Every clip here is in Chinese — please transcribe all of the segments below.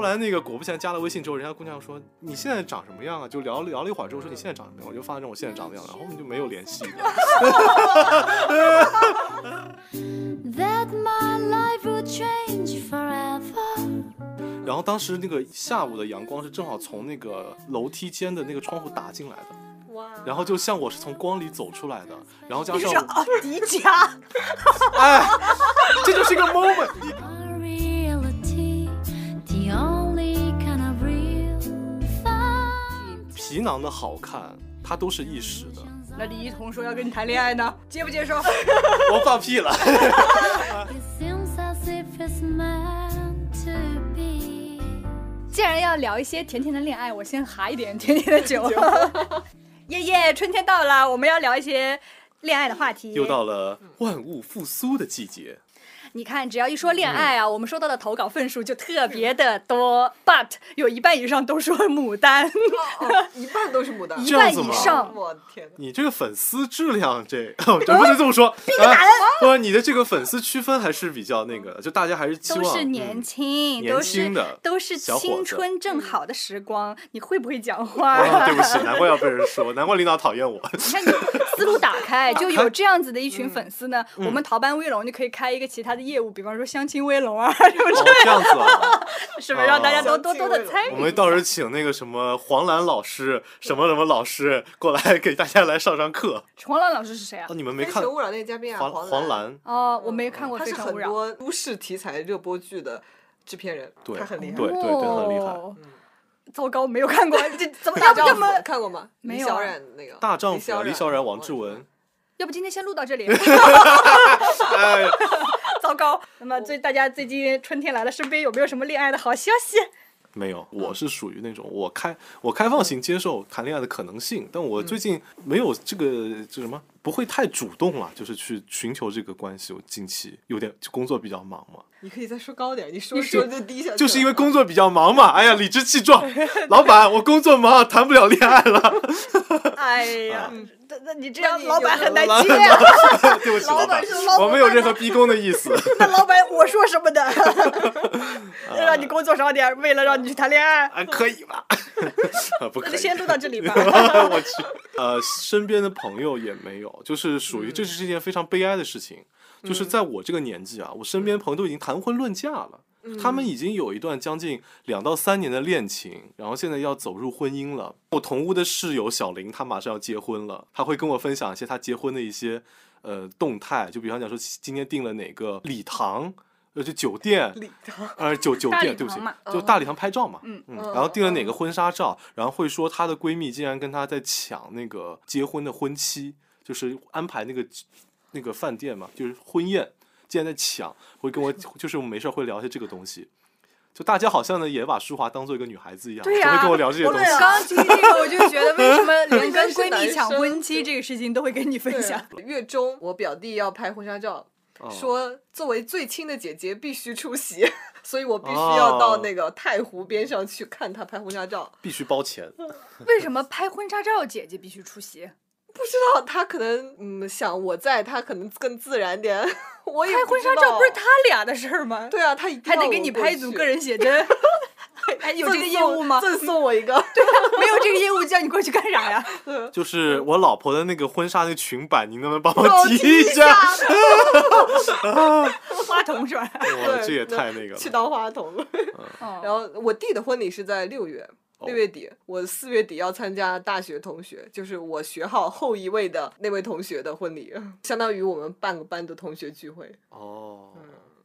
后来那个果不其然加了微信之后，人家姑娘说你现在长什么样啊？就聊聊了一会儿之后说你现在长什么样，我就发现我现在长的样子，然后我们就没有联系。然后当时那个下午的阳光是正好从那个楼梯间的那个窗户打进来的，哇，然后就像我是从光里走出来的，然后加上奥迪迦，哎，这就是一个 moment。皮囊的好看，它都是一时的。那李一桐说要跟你谈恋爱呢，接不接受？我放屁了。既然要聊一些甜甜的恋爱，我先哈一点甜甜的酒。耶耶，春天到了，我们要聊一些恋爱的话题。又到了万物复苏的季节，你看，只要一说恋爱啊，我们收到的投稿份数就特别的多，but 有一半以上都说牡丹，哦 一半都是牡丹，一半以上。我天哪！你这个粉丝质量这，这不能这么说。啊不，你的这个粉丝区分还是比较那个，就大家还是期都是年嗯轻，年都是轻的都是青春正好的时光。你会不会讲话？啊，对不起，难怪要被人说，难怪领导讨厌我。你看你思路打开，就有这样子的一群粉丝呢。嗯我们逃班威龙就可以开一个其他的业务，比方说相亲威龙啊，什么哦之，这样子啊，是不是让大家哦都多多的参与？我们到时候请那个什么黄澜老师，什么什么老师过来给大家来上上课。黄澜老师是谁啊哦，？你们没看非诚勿扰那个嘉宾啊，黄黄黄澜？哦，我没看过《他是很非诚勿扰》。多都市题材热播剧的制片人，对他很厉害。对对对很厉害哦糟糕，没有看过，这怎么大丈夫要不要么？看过吗？没有小冉那个大丈夫啊，李李小冉、王志文。。要不今天先录到这里？哎呀，糟糕。那么最大家最近春天来了，身边有没有什么恋爱的好消息？没有，我是属于那种我开我开放型接受谈恋爱的可能性，但我最近没有这个这什么，不会太主动了，就是去寻求这个关系。我近期有点工作比较忙嘛，你可以再说高点，你说说就低下。就是因为工作比较忙嘛。哎呀，理直气壮，老板，我工作忙，谈不了恋爱了。哎呀啊，那那你这样老板很难接啊。对不起，老板是老，板我没有任何逼宫的意思。那老板我说什么的？要让你工作少点，为了让你去谈恋爱。啊，可以吧？啊，不可以。那先录到这里吧。我去，呃，身边的朋友也没有，就是属于这是一件非常悲哀的事情。就是在我这个年纪啊，我身边朋友都已经谈婚论嫁了，他们已经有一段将近两到三年的恋情，然后现在要走入婚姻了。我同屋的室友小林，他马上要结婚了，他会跟我分享一些他结婚的一些呃动态，就比方讲说今天订了哪个礼堂。呃，就酒店，礼堂呃，酒酒店，对不起，就大礼堂拍照嘛，嗯嗯，嗯然后订了哪个婚纱照，然后会说她的闺蜜竟然跟她在抢那个结婚的婚期，就是安排那个那个饭店嘛，就是婚宴，竟然在抢，会跟我就是我们没事会聊一些这个东西，就大家好像呢也把舒华当做一个女孩子一样，对呀、只会跟我聊这些东西。我刚刚听这个，我就觉得为什么 连跟闺蜜抢婚期这个事情都会跟你分享？月中我表弟要拍婚纱照，哦说作为最亲的姐姐必须出席，所以我必须要到那个太湖边上去看她拍婚纱照。必须包钱，为什么拍婚纱照姐姐必须出席？不知道她可能嗯想我在，她可能更自然点。我也拍婚纱照不是他俩的事儿吗？对啊，他一定还得给你拍一组个人写真。哎，有这个业务吗？赠送我一个。没有这个业务，叫你过去干啥呀？就是我老婆的那个婚纱那个裙摆，你能不能帮帮我我提一下？花童是吧？哇，这也太那个了。去当花童然后我弟的婚礼是在六月，哦六月底，我四月底要参加大学同学，就是我学号后一位的那位同学的婚礼，相当于我们半个班的同学聚会。哦，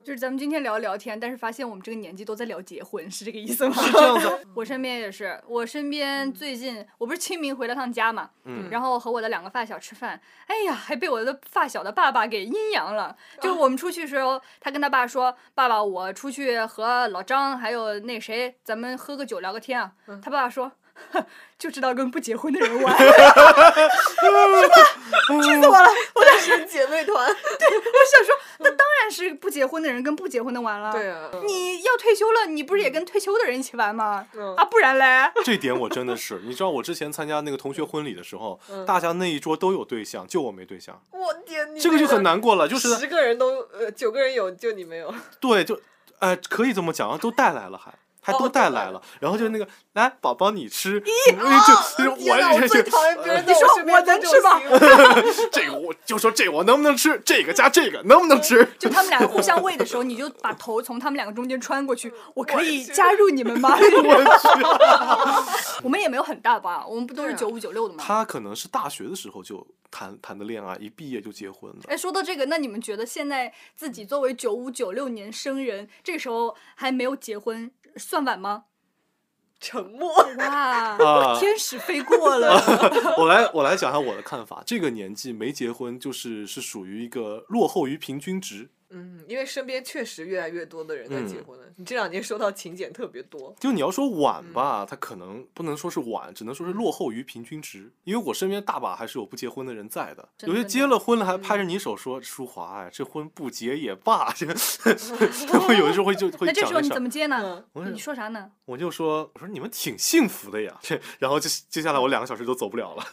就是咱们今天聊聊天，但是发现我们这个年纪都在聊结婚，是这个意思吗？是这样子。我身边也是，我身边最近我不是清明回了趟家嘛，嗯然后和我的两个发小吃饭，哎呀，还被我的发小的爸爸给阴阳了。就是我们出去的时候，他跟他爸说：“爸爸，我出去和老张还有那谁，咱们喝个酒聊个天啊。他爸爸说。哼 就知道跟不结婚的人玩，气死我了！我的是姐妹团。对我想说，那当然是不结婚的人跟不结婚的玩了。对啊，你要退休了，你不是也跟退休的人一起玩吗？嗯啊，不然嘞？这点我真的是，你知道我之前参加那个同学婚礼的时候，嗯大家那一桌都有对象，就我没对象，我天，你这个就很难过了。就是十个人都呃九个人有，就你没有。对，就呃可以这么讲啊，都带来了还。还都哦带来了，然后就那个来宝宝你吃，哦 就我就讨厌别人 你说我能吃吗 这个我就说这我能不能吃，这个加这个能不能吃？就他们俩互相喂的时候，你就把头从他们两个中间穿过去，我可以加入你们吗？我们也没有很大吧，我们不都是九五九六的吗？他可能是大学的时候就谈谈的恋爱，一毕业就结婚了。哎，说到这个，那你们觉得现在自己作为九五九六年生人，这个时候还没有结婚，算晚吗？沉默。哇，啊天使飞过了。我来我来讲一下我的看法，这个年纪没结婚就是是属于一个落后于平均值。嗯，因为身边确实越来越多的人在结嗯婚了。你这两年收到请柬特别多。就你要说晚嗯吧，他可能不能说是晚，只能说是落后于平均值。因为我身边大把还是有不结婚的人在的，有些结了婚了还拍着你手说：“淑华，哎，这婚不结也罢。”这 会有的时候会就 会那这时候。怎么接呢你说啥呢？我就说：“我说你们挺幸福的呀。”然后就接下来我两个小时都走不了了。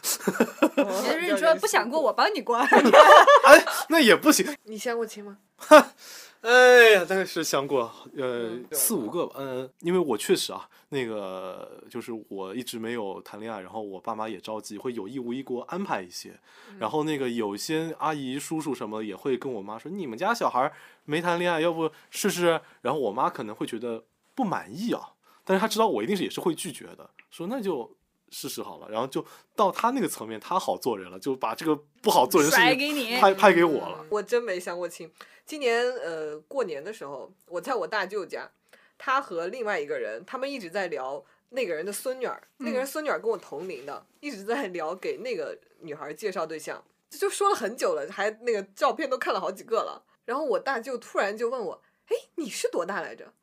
哦也就是说不想过，我帮你过。哎，那也不行。你相过亲吗？哎呀，大概是想过呃嗯四五个吧，嗯，因为我确实啊，那个就是我一直没有谈恋爱，然后我爸妈也着急，会有意无意给我安排一些，然后那个有些阿姨叔叔什么也会跟我妈说，你们家小孩没谈恋爱，要不试试？然后我妈可能会觉得不满意啊，但是她知道我一定是也是会拒绝的，说那就。试试好了，然后就到她那个层面，她好做人了，就把这个不好做人的事情拍给你派派给我了。嗯我真没相过亲。今年呃过年的时候，我在我大舅家，他和另外一个人，他们一直在聊那个人的孙女儿，那个人孙女儿跟我同龄的，一直在聊给那个女孩介绍对象，就说了很久了，还那个照片都看了好几个了。然后我大舅突然就问我：“哎，你是多大来着？”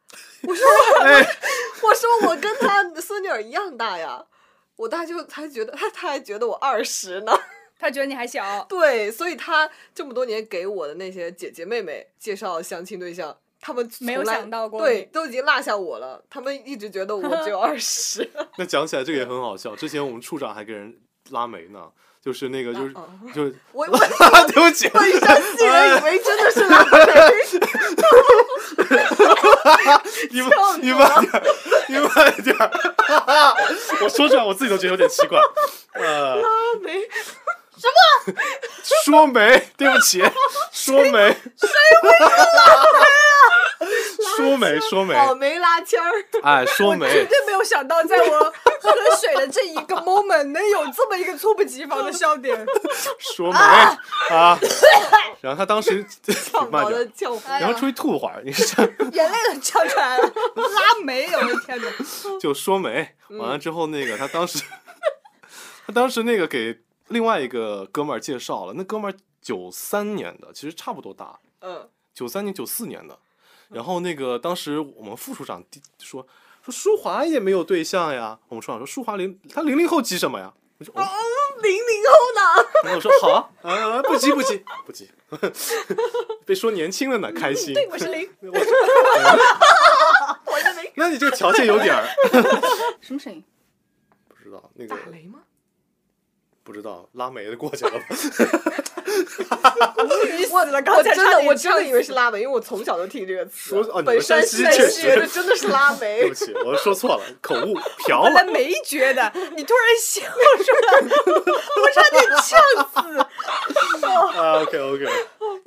我说：“我说我跟他孙女儿一样大呀。”我大舅他觉得他他还觉得我二十呢。他觉得你还小，对，所以他这么多年给我的那些姐姐妹妹介绍相亲对象，他们没有想到过对，都已经落下我了。他们一直觉得我 只有二十。那讲起来这个也很好笑，之前我们处长还给人拉煤呢，就是那个就是、啊就是，我 我对不起，对山西人以为真的是拉美，你们你慢点儿，你慢点儿，我说出来我自己都觉得有点奇怪。呃，拉美 说媒，对不起，说媒，谁会 说媒？说媒，草莓拉签儿。哎，说媒绝，对没有想到，在我喝水的这一个 moment 能有这么一个猝不及防的笑点。说媒啊！然后他当时唱慢点儿，毛的叫哎然后出去吐会儿，你是眼泪都呛出来了，拉没有，我的天哪！就说媒，完了之后那个他当时，他当时那个给另外一个哥们儿介绍了，那哥们儿九三年的，其实差不多大，嗯，九三年九四年的。然后那个当时我们副处长第说说舒华也没有对象呀，我们处长说舒华零他零零后急什么呀？我说哦，零零后呢？然后我说好啊，啊不急不急不急，被说年轻了呢，开心。对，我是零。我是零。那你这个条件有点儿什么声音？不知道那个打雷吗？不知道拉煤的过去了吧？你死了！刚我真的我真的以为是拉梅，因为我从小就听这个词说哦。你本们山山西确实学的真的是拉梅对不。起，我说错了，口误，瓢本来了。没觉得，你突然笑出来，我差点呛死。啊，OK OK，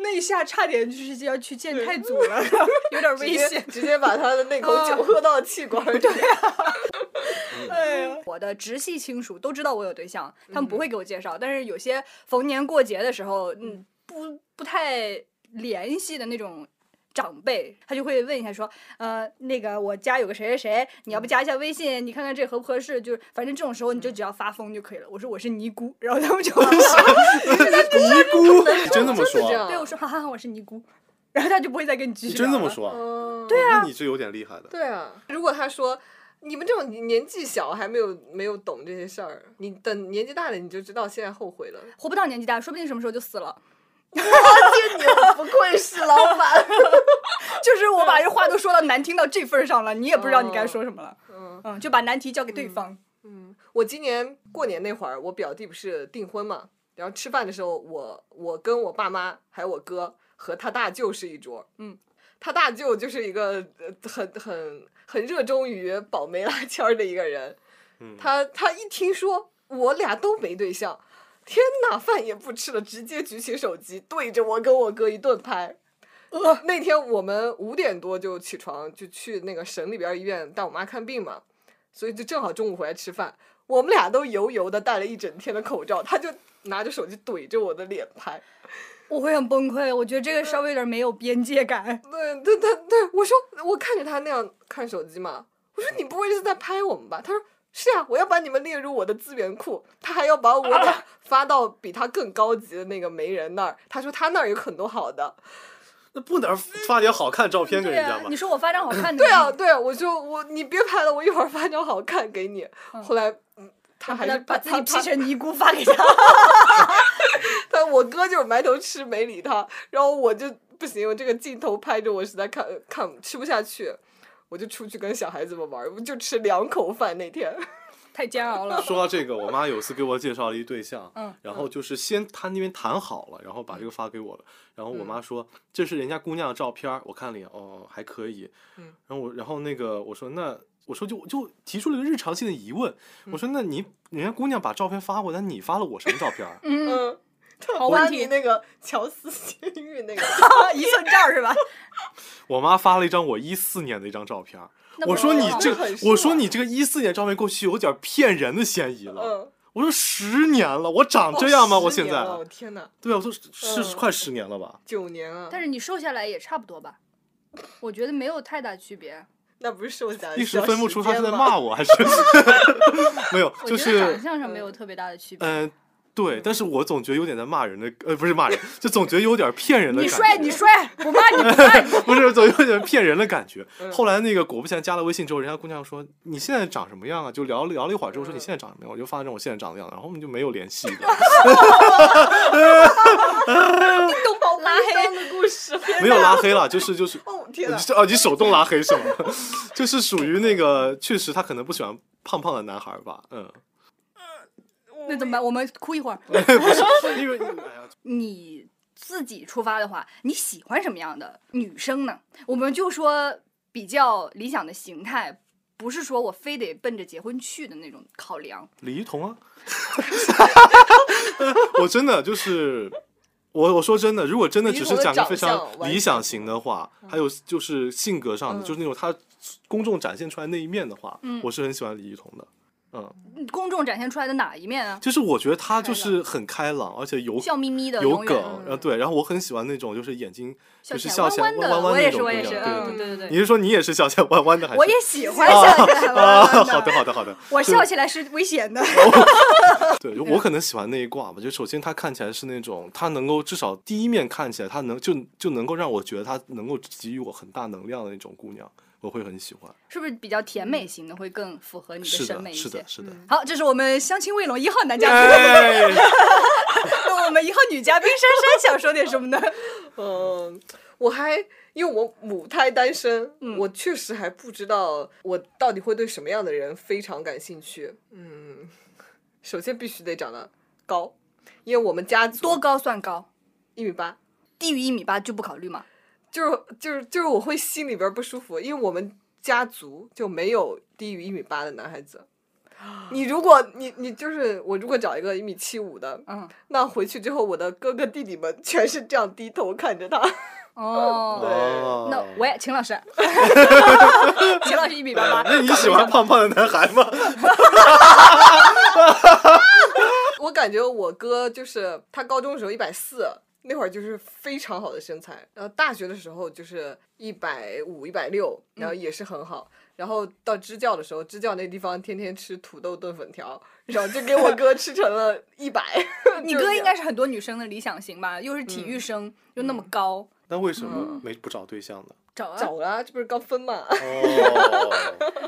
那一下差点就是要去见太祖了，有点危险。直接把他的那口酒喝到气管里。对哎呀，我的直系亲属都知道我有对象，他们不会给我介绍，但是有些逢年过节的时候，嗯，不不太联系的那种。长辈他就会问一下说，呃，那个我家有个谁谁谁，你要不加一下微信，你看看这合不合适？就是反正这种时候你就只要发疯就可以了。我说我是尼姑，然后他们就 尼姑，你真这么说啊？真的这样对我说哈哈，我是尼姑，然后他就不会再跟你继续。你真这么？说啊？嗯，对啊，那你是有点厉害的。对啊，如果他说你们这种年纪小还没有没有懂这些事儿，你等年纪大了你就知道现在后悔了。活不到年纪大，说不定什么时候就死了。你不愧是老板。就是我把这话都说到难听到这份儿上了，你也不知道你该说什么了。嗯嗯，就把难题交给对方。嗯，我今年过年那会儿，我表弟不是订婚嘛，然后吃饭的时候，我我跟我爸妈还有我哥和他大舅是一桌，嗯。他大舅就是一个呃很很很热衷于保媒拉纤儿的一个人。嗯他他一听说我俩都没对象，天呐，饭也不吃了，直接举起手机对着我跟我哥一顿拍。呃那天我们五点多就起床，就去那个省里边儿医院带我妈看病嘛，所以就正好中午回来吃饭。我们俩都油油的戴了一整天的口罩，他就拿着手机怼着我的脸拍。我会很崩溃，我觉得这个稍微有点没有边界感。对对对对，我说我看着他那样看手机嘛，我说你不会是在拍我们吧？他说是啊，我要把你们列入我的资源库。他还要把我的发到比他更高级的那个媒人那儿。他说他那儿有很多好的。那不能发点好看照片给人家吗，啊你？说我发张好看的，对啊，，对啊，我就我你别拍了，我一会儿发张好看给你。后来，嗯，他还是把自己他 P 成尼姑发给他。但我哥就是埋头吃没理他，然后我就不行，我这个镜头拍着我实在看看吃不下去，我就出去跟小孩子们玩，我就吃两口饭那天。太煎熬了。说到这个，我妈有次给我介绍了一对象，嗯然后就是先她那边谈好了，然后把这个发给我了，然后我妈说、这是人家姑娘的照片，我看了一眼，哦还可以，嗯然后我然后那个我说那我说就就提出了一个日常性的疑问，我说那你人家姑娘把照片发过来，那你发了我什么照片？嗯，好问题那个乔斯监狱那个，一寸照是吧？我妈发了一张我一四年的一张照片我说你这我说你这个一四年照片过去有点骗人的嫌疑了。嗯，我说十年了，我长这样吗？哦我现在天哪，对啊，我说是快十年了吧？九年啊！但是你瘦下来也差不多吧？我觉得没有太大区别。那不是瘦下来，一时分不出他是在骂我还是没有，就是长相上没有特别大的区别。嗯、对，但是我总觉得有点在骂人的，呃，不是骂人，就总觉得有点骗人的感觉。你帅，你帅，我骂你不骂你。不是，总有点骗人的感觉。嗯后来那个果不其然加了微信之后，人家姑娘说你现在长什么样啊？就聊聊了一会儿之后说嗯你现在长什么样，我就发了张我现在长的样子，然后我们就没有联系的。动宝拉黑的故事，没有拉黑了，就是就是。哦天哪！哦，你手动拉黑是吗？就是属于那个，确实他可能不喜欢胖胖的男孩吧，嗯，那怎么办？我们哭一会儿。不是，因为哎呀，你自己出发的话，你喜欢什么样的女生呢？我们就说比较理想的形态，不是说我非得奔着结婚去的那种考量。李一桐啊，我真的就是。我我说真的，如果真的只是讲个非常理想型的话，还有就是性格上的，嗯就是那种他公众展现出来那一面的话，嗯我是很喜欢李一桐的。嗯，公众展现出来的哪一面啊？就是我觉得他就是很开朗，而且有笑眯眯的，有梗，呃对，然后我很喜欢那种就是眼睛就是笑起来弯的。我也是，我也是，对嗯，对。对对对。你是说你也是笑起来弯弯的，还是？我也喜欢笑起来 弯啊，弯好的好的好的，我笑起来是危险的。对，就我可能喜欢那一挂吧。就首先他看起来是那种，他能够至少第一面看起来，他能就就能够让我觉得他能够给予我很大能量的那种姑娘，我会很喜欢。是不是比较甜美型的会更符合你的，审美一些是的，？是的。好，这是我们相亲卫龙一号男嘉宾。哎，那 我们一号女嘉宾珊珊想说点什么呢？嗯，我还因为我母胎单身，嗯我确实还不知道我到底会对什么样的人非常感兴趣。嗯，首先必须得长得高，因为我们家族多高算高？一米八，低于一米八就不考虑吗？就是就是就是我会心里边不舒服，因为我们家族就没有低于一米八的男孩子。你如果你你就是我，如果找一个一米七五的，嗯，那回去之后，我的哥哥弟弟们全是这样低头看着他。哦，哦那我也秦老师，秦老师一米八八，那你喜欢胖胖的男孩吗？我感觉我哥就是他高中的时候一百四，那会儿就是非常好的身材，然后大学的时候就是一百五、一百六，然后也是很好。然后到支教的时候，支教那地方天天吃土豆炖粉条，然后就给我哥吃成了 一百。你哥应该是很多女生的理想型吧？又是体育生，又那么高，那为什么没不找对象呢？找啊找了，这不是刚分嘛？哦，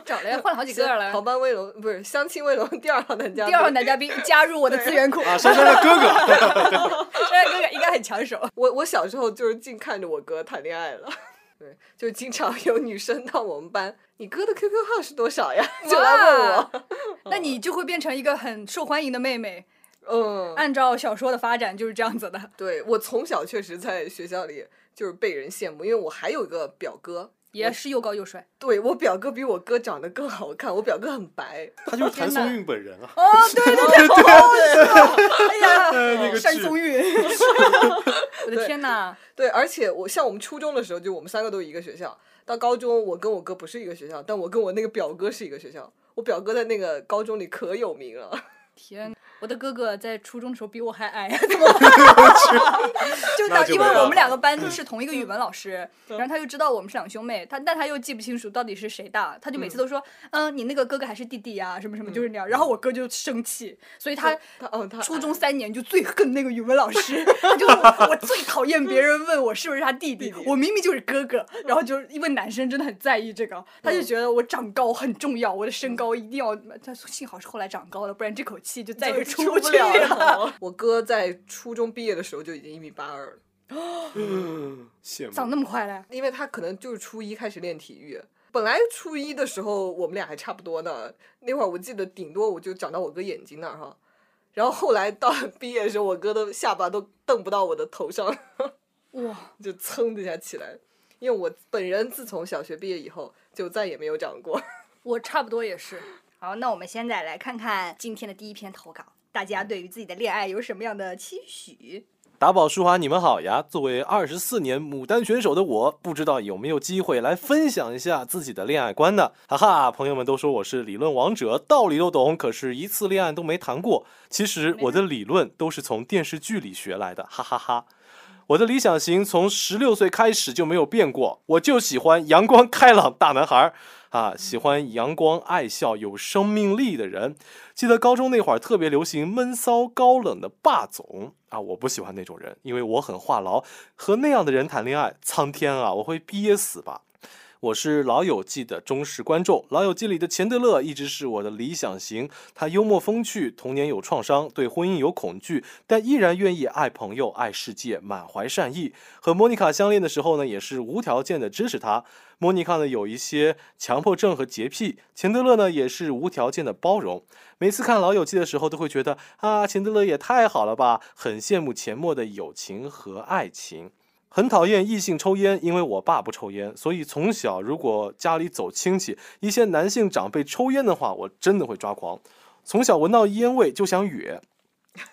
找了呀，换了好几个逃了。班威龙不是相亲威龙第二号男嘉宾。第二号男嘉宾 加入我的资源库，啊，珊珊的哥哥，珊珊哥哥应该很抢手。我我小时候就是净看着我哥谈恋爱了。对，就经常有女生到我们班，你哥的 QQ 号是多少呀？就来问我。那你就会变成一个很受欢迎的妹妹。嗯，按照小说的发展就是这样子的。对我从小确实在学校里就是被人羡慕，因为我还有一个表哥，也是又高又帅。对我表哥比我哥长得更好看，我表哥很白。他就是谭松韵本人啊。哦，对对对，对对，哎呀，那个剧山松韵，我的天哪！对，而且我像我们初中的时候，就我们三个都一个学校。到高中，我跟我哥不是一个学校，但我跟我那个表哥是一个学校。我表哥在那个高中里可有名了。天，我的哥哥在初中的时候比我还矮，怎么办？就那当因为我们两个班是同一个语文老师，然后他就知道我们是两兄妹，他但他又记不清楚到底是谁大，他就每次都说，嗯，你那个哥哥还是弟弟呀，什么什么，就是那样。然后我哥就生气，所以他他初中三年就最恨那个语文老师，他就我我最讨厌别人问我是不是他弟弟，我明明就是哥哥。然后就是因为男生真的很在意这个，他就觉得我长高很重要，我的身高一定要。他幸好是后来长高了，不然这口气就再也出不去了了。我哥在初中毕业的时候就已经一米八二了，羡慕长。那么快嘞？因为他可能就是初一开始练体育。本来初一的时候我们俩还差不多呢，那会儿我记得顶多我就长到我哥眼睛那儿哈，然后后来到 毕业的时候，我哥的下巴都瞪不到我的头上，哇，就噌的一下起来。因为我本人自从小学毕业以后就再也没有长过。我差不多也是。好，那我们现在来看看今天的第一篇投稿，大家对于自己的恋爱有什么样的期许？打宝淑华，你们好呀！作为二十四年牡丹选手的我，不知道有没有机会来分享一下自己的恋爱观呢？哈哈，朋友们都说我是理论王者，道理都懂，可是一次恋爱都没谈过。其实我的理论都是从电视剧里学来的，哈哈哈。我的理想型从十六岁开始就没有变过，我就喜欢阳光开朗大男孩儿啊，喜欢阳光爱笑、有生命力的人。记得高中那会儿特别流行闷骚高冷的霸总啊，我不喜欢那种人，因为我很话痨，和那样的人谈恋爱，苍天啊，我会憋死吧。我是《老友记》的忠实观众，《老友记》里的钱德勒一直是我的理想型。他幽默风趣，童年有创伤，对婚姻有恐惧，但依然愿意爱朋友、爱世界，满怀善意。和莫妮卡相恋的时候呢，也是无条件的支持她。莫妮卡呢有一些强迫症和洁癖，钱德勒呢也是无条件的包容。每次看《老友记》的时候，都会觉得啊，钱德勒也太好了吧，很羡慕钱默的友情和爱情。很讨厌异性抽烟，因为我爸不抽烟，所以从小如果家里走亲戚，一些男性长辈抽烟的话，我真的会抓狂。从小闻到烟味就想哕，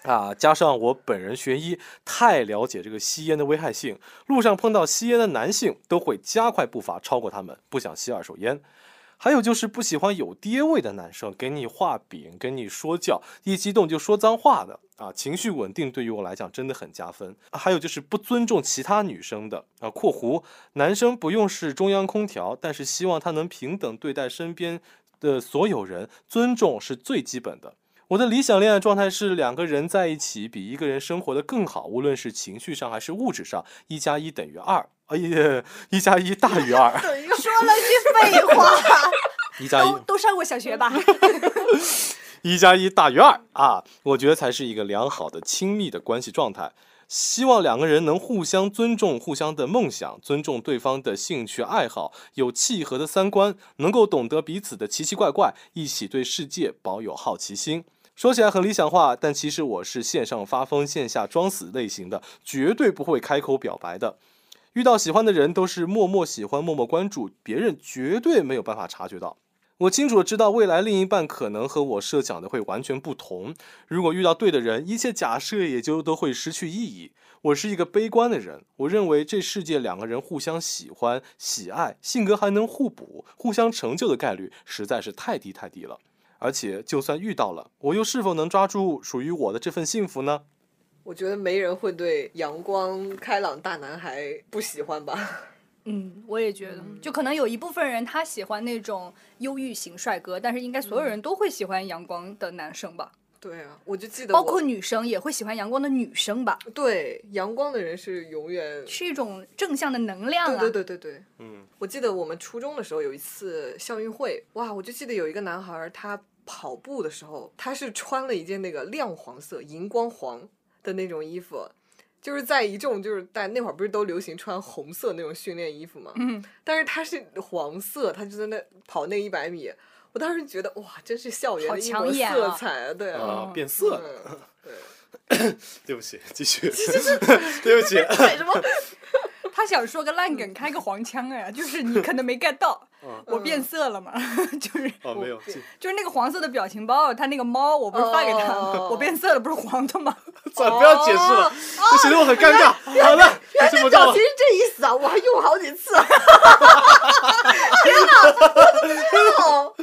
啊，加上我本人学医，太了解这个吸烟的危害性，路上碰到吸烟的男性，都会加快步伐超过他们，不想吸二手烟。还有就是不喜欢有爹味的男生，给你画饼，给你说教，一激动就说脏话的啊，情绪稳定对于我来讲真的很加分。还有就是不尊重其他女生的啊（括弧男生不用是中央空调，但是希望他能平等对待身边的所有人，尊重是最基本的）。我的理想恋爱状态是两个人在一起比一个人生活的更好，无论是情绪上还是物质上，一加一等于二，哎呀，一加一大于二，说了句废话，一加一都都上过小学吧？一加一大于二啊，我觉得才是一个良好的亲密的关系状态。希望两个人能互相尊重互相的梦想，尊重对方的兴趣爱好，有契合的三观，能够懂得彼此的奇奇怪怪，一起对世界保有好奇心。说起来很理想化，但其实我是线上发疯、线下装死类型的，绝对不会开口表白的。遇到喜欢的人都是默默喜欢、默默关注，别人绝对没有办法察觉到。我清楚的知道未来另一半可能和我设想的会完全不同。如果遇到对的人，一切假设也就都会失去意义。我是一个悲观的人，我认为这世界两个人互相喜欢、喜爱，性格还能互补、互相成就的概率实在是太低太低了。而且就算遇到了，我又是否能抓住属于我的这份幸福呢？我觉得没人会对阳光开朗大男孩不喜欢吧？嗯，我也觉得，就可能有一部分人他喜欢那种忧郁型帅哥，但是应该所有人都会喜欢阳光的男生吧？对啊，我就记得包括女生也会喜欢阳光的女生吧？对阳光的人是永远是一种正向的能量啊！对对对对对，嗯，我记得我们初中的时候有一次校运会，哇，我就记得有一个男孩儿，他跑步的时候，他是穿了一件那个亮黄色、荧光黄的那种衣服，就是在一众就是在那会儿不是都流行穿红色那种训练衣服嘛，嗯，但是他是黄色，他就在那跑那一百米，我当时觉得哇，真是校园的一抹色彩啊！对啊，啊，变色了。嗯 对不起，继续。对不起，为什么？他想说个烂梗，开个黄腔哎，就是你可能没 get 到，嗯我变色了嘛，就是哦，没有，就是那个黄色的表情包，他那个猫，我不是发给他，吗 我变色了，不是黄的吗？算了，不要解释了，这显得我很尴尬。好了，原来表情。是这意思啊！我还用好几次。天哪，我怎么知道？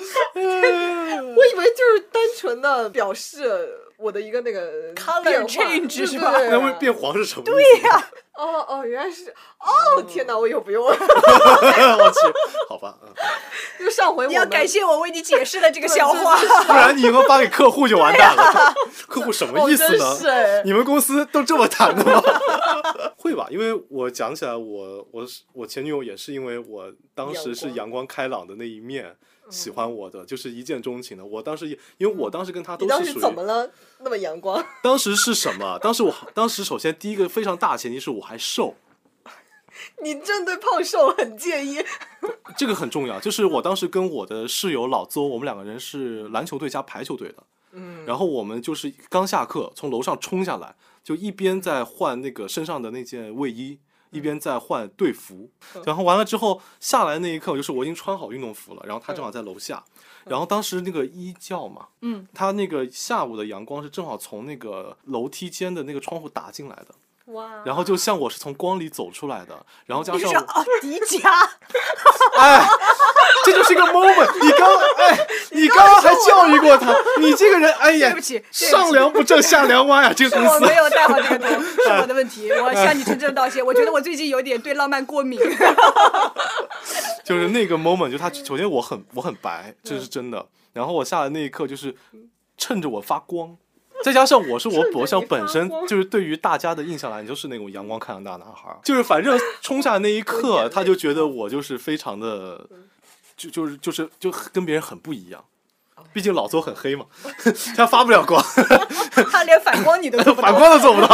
我以为就是单纯的表示我的一个那个 Color change 是吧那会变黄是什么意思？对呀，哦哦，原来是哦！天哪，我以后不用了。我去，好吧，嗯就上回你要感谢我为你解释了这个 笑话。不然你以后发给客户就完蛋了。客户什么意思呢？你们公司都这么谈的吗？会吧，因为我讲起来，我我是我前女友也是因为我当时是阳光开朗的那一面。喜欢我的就是一见钟情的，我当时也因为我当时跟他你当时都是属于怎么了？那么阳光？当时是什么？当时我当时首先第一个非常大前提是我还瘦，你真对胖瘦很介意？这个很重要。就是我当时跟我的室友老邹，我们两个人是篮球队加排球队的，嗯，然后我们就是刚下课从楼上冲下来，就一边在换那个身上的那件卫衣。一边在换队服，然后完了之后下来那一刻，就是我已经穿好运动服了，然后他正好在楼下，然后当时那个一教嘛，嗯，他那个下午的阳光是正好从那个楼梯间的那个窗户打进来的，哇！然后就像我是从光里走出来的，然后加你上我是奥迪迦，哎，这就是一个 moment。你刚哎，你刚刚还教育过他，你这个人，哎呀，对不起不起上梁不正下梁歪啊，这个公司我没。有带好这个头，是我的问题，我向你诚挚道歉。我觉得我最近有点对浪漫过敏。就是那个 moment，就他首先我很我很白，这是真的。然后我下来那一刻就是趁着我发光，再加上我是我博上本身就是对于大家的印象来，就是那种阳光开朗大男孩儿，就是反正冲下那一 刻，他就觉得我就是非常的，就就是就是就跟别人很不一样。毕竟老邹很黑嘛，他发不了光，他连反光你都做不到。反光都做不到。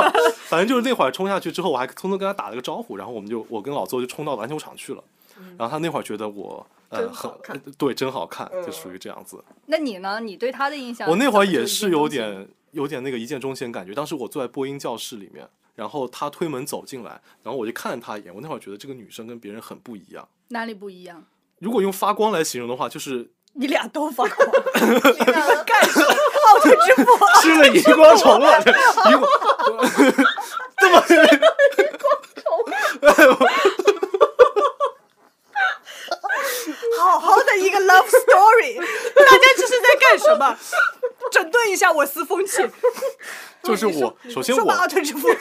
反正就是那会儿冲下去之后，我还匆匆跟他打了个招呼，然后我们就我跟老邹就冲到篮球场去了。然后他那会儿觉得我呃很好看对真好看，就嗯属于这样子。那你呢？你对他的印象？我那会儿也是有点有点那个一见钟情的感觉。当时我坐在播音教室里面，然后他推门走进来，然后我就看了他一眼。我那会儿觉得这个女生跟别人很不一样。哪里不一样？如果用发光来形容的话，就是你俩都发光，你们干什么？奥特之父，吃了荧光虫了，荧光这么好好的一个 love story，大家这是在干什么？整顿一下我司风气。就是我，首先我奥特之父。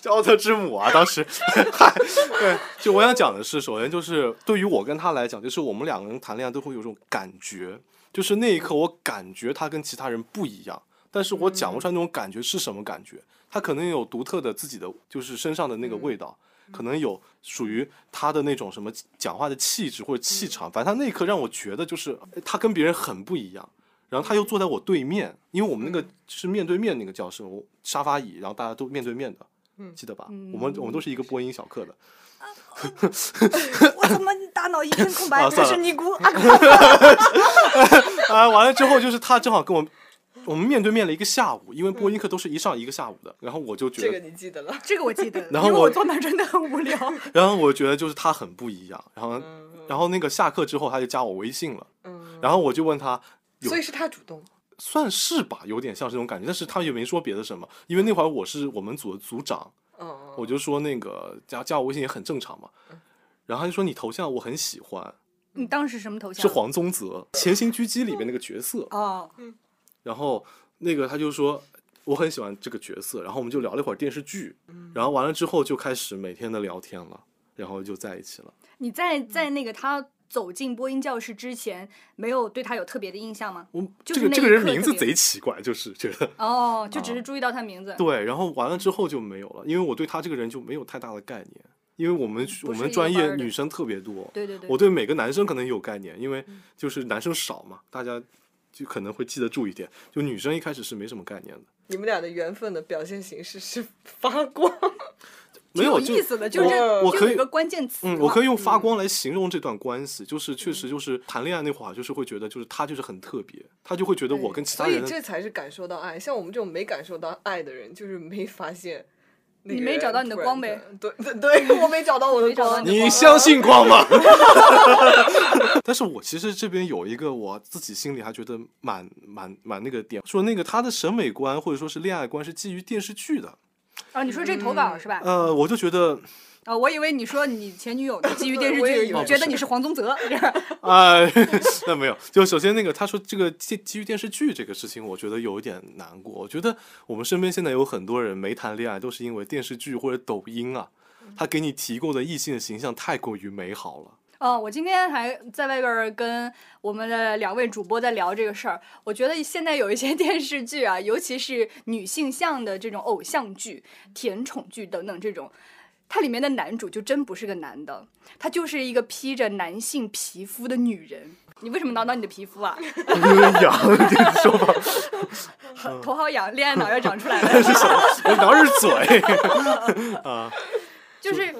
叫奥特之母啊，当时，嗨，对，就我想讲的是，首先就是对于我跟他来讲，就是我们两个人谈恋爱都会有种感觉，就是那一刻我感觉他跟其他人不一样，但是我讲不出来那种感觉是什么感觉，他可能有独特的自己的，就是身上的那个味道。可能有属于他的那种什么讲话的气质或者气场，反正他那一刻让我觉得就是哎他跟别人很不一样。然后他又坐在我对面，因为我们那个是面对面那个教室，我沙发椅，然后大家都面对面的，记得吧？我们我们都是一个播音小课的。我怎么 大脑一片空白？我是尼姑 啊，完了之后就是他正好跟我我们面对面了一个下午，因为播音课都是一上一个下午的，然后我就觉得这个得，你记得了？这个我记得，然后我坐那真的很无聊。然后我觉得就是他很不一样，然后然后那个下课之后他就加我微信了，嗯，然后我就问他。所以是他主动。算是吧，有点像这种感觉，但是他也没说别的什么，因为那会儿我是我们组的组长，嗯，我就说那个加加我微信也很正常嘛，然后他就说你头像我很喜欢，你当时什么头像？是黄宗泽《潜行狙击》里面那个角色，哦，然后那个他就说我很喜欢这个角色，然后我们就聊了一会儿电视剧，然后完了之后就开始每天的聊天了，然后就在一起了。你在在那个他走进播音教室之前，没有对他有特别的印象吗？我就是这个这个人名字贼奇怪，就是觉得哦，就 只是注意到他名字。对，然后完了之后就没有了，因为我对他这个人就没有太大的概念，因为我们我们专业女生特别多，对对对，我对每个男生可能有概念，因为就是男生少嘛，大家就可能会记得住一点。就女生一开始是没什么概念的，你们俩的缘分的表现形式是发光。没有意思的，就是我可以就有一个关键词。嗯，我可以用发光来形容这段关系，就是确实就是谈恋爱那会儿，就是会觉得就是他就是很特别，他就会觉得我跟其他人所以这才是感受到爱。像我们这种没感受到爱的人，就是没发现那个你没找到你的光呗？对对对，我没找到我的光没找到你。你相信 光吗？但是我其实这边有一个我自己心里还觉得蛮蛮蛮那个点，说那个他的审美观或者说是恋爱观是基于电视剧的，啊，你说这投稿是吧？呃，我就觉得，啊，我以为你说你前女友呢基于电视剧觉得你是黄宗泽，这样哎，那没有，就首先那个他说这个基基于电视剧这个事情，我觉得有一点难过。我觉得我们身边现在有很多人没谈恋爱，都是因为电视剧或者抖音啊，他给你提供的异性的形象太过于美好了。哦，我今天还在外边儿跟我们的两位主播在聊这个事儿。我觉得现在有一些 电视剧啊，尤其是女性向的这种偶像剧、甜宠剧等等这种，它里面的男主就真不是个男的，他就是一个披着男性皮肤的女人。你为什么挠挠你的皮肤啊？有点痒，你说吧，头好痒，恋爱脑要长出来了。我挠是嘴 啊，就是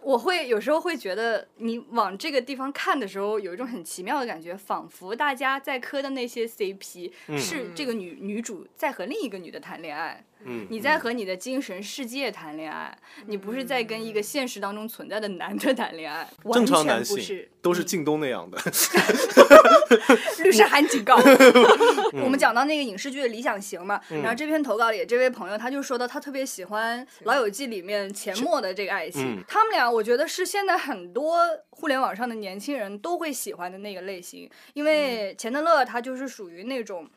我会有时候会觉得，你往这个地方看的时候，有一种很奇妙的感觉，仿佛大家在磕的那些 CP 是这个女女主在和另一个女的谈恋爱。嗯，你在和你的精神世界谈恋爱，你不是在跟一个现实当中存在的男的谈恋爱，正常男性。都是靳东那样的，律师函警告。嗯我们讲到那个影视剧的理想型嘛，然后这篇投稿里这位朋友他就说到，他特别喜欢《老友记》里面钱默的这个爱情，嗯他们俩我觉得是现在很多互联网上的年轻人都会喜欢的那个类型，因为钱德勒他就是属于那种。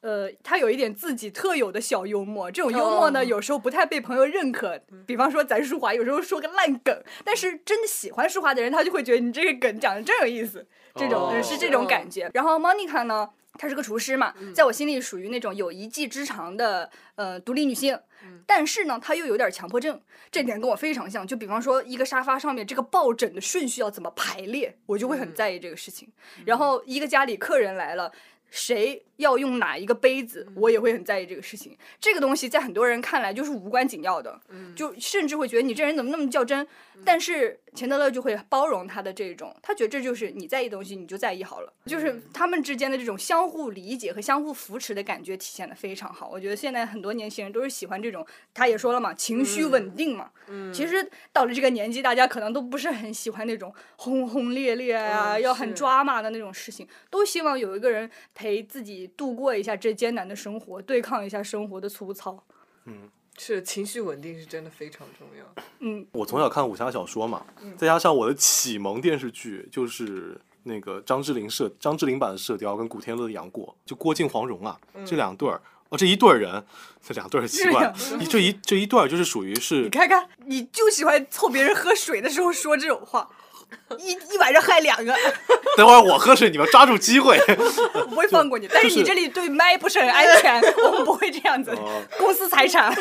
呃，他有一点自己特有的小幽默，这种幽默呢，哦有时候不太被朋友认可。比方说咱舒华，有时候说个烂梗，但是真的喜欢舒华的人，他就会觉得你这个梗讲的真有意思，这种、哦是这种感觉。然后 Monica 呢，她是个厨师嘛，在我心里属于那种有一技之长的呃独立女性，但是呢，她又有点强迫症，这点跟我非常像。就比方说一个沙发上面这个抱枕的顺序要怎么排列，我就会很在意这个事情。然后一个家里客人来了。谁要用哪一个杯子，我也会很在意这个事情。这个东西在很多人看来就是无关紧要的，就甚至会觉得你这人怎么那么较真。但是钱德勒就会包容他的这种，他觉得这就是你在意的东西，你就在意好了。就是他们之间的这种相互理解和相互扶持的感觉体现的非常好。我觉得现在很多年轻人都是喜欢这种，他也说了嘛，情绪稳定嘛。其实到了这个年纪，大家可能都不是很喜欢那种轰轰烈烈啊，嗯要很抓马的那种事情，都希望有一个人陪自己度过一下这艰难的生活，对抗一下生活的粗糙。嗯是情绪稳定是真的非常重要。嗯，我从小看武侠小说嘛，再加上我的启蒙电视剧就是那个张智霖射张智霖版的《射雕》跟古天乐的《杨过》，就郭靖、黄蓉啊这两对儿。哦，这一对儿人，这两对儿奇怪，你这一这一对儿就是属于是你看看，你就喜欢凑别人喝水的时候说这种话，一一晚上害两个，等会儿我喝水，你们抓住机会。我不会放过你。但是你这里对麦不是很安全，我们不会这样子哦，公司财产。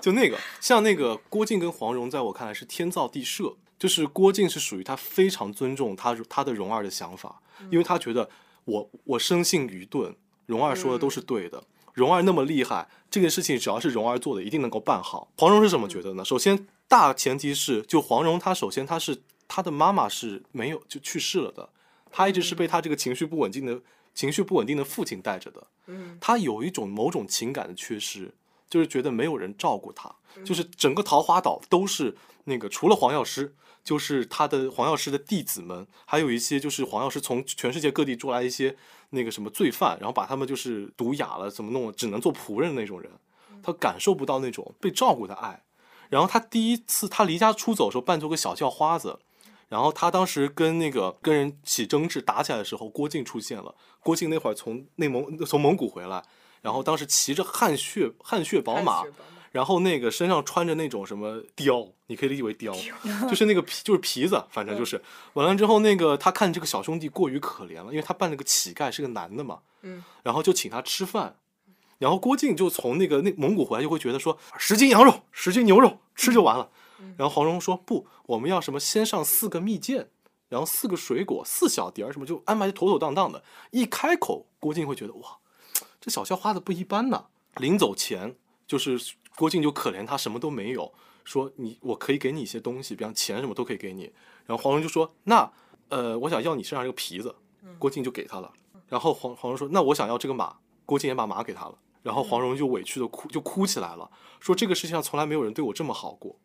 就那个，像那个郭靖跟黄蓉，在我看来是天造地设。就是郭靖是属于他非常尊重他他的蓉儿的想法，因为他觉得我我生性愚钝，蓉儿说的都是对的。蓉儿那么厉害，这件事情只要是蓉儿做的，一定能够办好。黄蓉是怎么觉得呢？首先，大前提是，就黄蓉她首先她是她的妈妈是没有就去世了的，他一直是被他这个情绪不稳定的情绪不稳定的父亲带着的。嗯，她有一种某种情感的缺失，就是觉得没有人照顾他，就是整个桃花岛都是那个除了黄药师，就是他的黄药师的弟子们，还有一些就是黄药师从全世界各地捉来一些那个什么罪犯，然后把他们就是毒哑了，怎么弄，只能做仆人的那种人，他感受不到那种被照顾的爱。然后他第一次他离家出走的时候，扮作个小叫花子。然后他当时跟那个跟人起争执打起来的时候，郭靖出现了。郭靖那会儿从内蒙从蒙古回来，然后当时骑着汗血汗血宝马然后那个身上穿着那种什么貂，你可以理解为貂，就是那个皮就是皮子，反正就是 完了之后，那个他看这个小兄弟过于可怜了，因为他扮了个乞丐，是个男的嘛，嗯，然后就请他吃饭，然后郭靖就从那个那蒙古回来，就会觉得说十斤羊肉，十斤牛肉吃就完了，然后黄蓉说不，我们要什么先上四个蜜饯。然后四个水果，四小碟儿，什么就安排的妥妥当当的。一开口，郭靖会觉得哇，这小校花的不一般呐。临走前，就是郭靖就可怜他什么都没有，说你我可以给你一些东西，比方钱什么都可以给你。然后黄蓉就说那呃我想要你身上这个皮子，郭靖就给他了。然后黄黄蓉说那我想要这个马，郭靖也把马给他了。然后黄蓉就委屈的哭就哭起来了，说这个世界上从来没有人对我这么好过。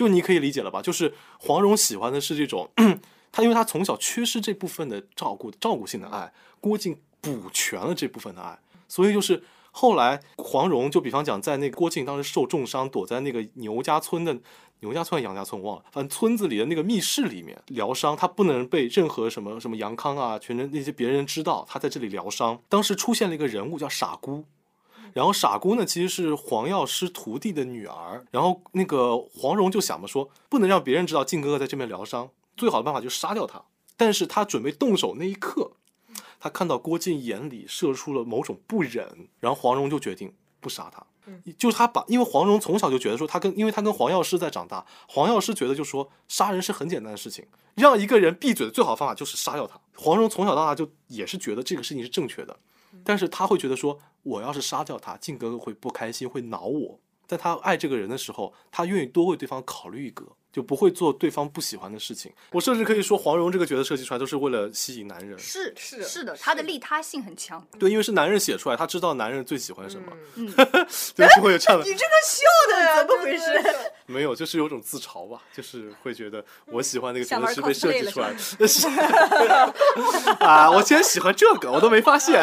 就你可以理解了吧？就是黄蓉喜欢的是这种，她因为她从小缺失这部分的照顾照顾性的爱，郭靖补全了这部分的爱，所以就是后来黄蓉就比方讲，在那郭靖当时受重伤，躲在那个牛家村的牛家村杨家村忘了，反正村子里的那个密室里面疗伤，他不能被任何什么什么杨康啊、全人那些别人知道他在这里疗伤。当时出现了一个人物叫傻姑，然后傻姑呢，其实是黄药师徒弟的女儿。然后那个黄蓉就想嘛，说不能让别人知道靖哥哥在这边疗伤，最好的办法就是杀掉他。但是他准备动手那一刻，他看到郭靖眼里射出了某种不忍，然后黄蓉就决定不杀他。就是他把，因为黄蓉从小就觉得说，他跟因为他跟黄药师在长大，黄药师觉得就说杀人是很简单的事情，让一个人闭嘴的最好的方法就是杀掉他。黄蓉从小到大就也是觉得这个事情是正确的，但是他会觉得说，我要是杀掉他，靖哥哥会不开心，会恼我。在他爱这个人的时候，他愿意多为对方考虑一个，就不会做对方不喜欢的事情。我甚至可以说，黄蓉这个角色设计出来都是为了吸引男人。是是是的，是他的利他性很强。对，因为是男人写出来，他知道男人最喜欢什么，嗯，对，就会有这样的。你这个笑的 怎么回事？是？没有，就是有种自嘲吧，就是会觉得我喜欢那个角色是被设计了出来的。是啊，我竟然喜欢这个，我都没发现。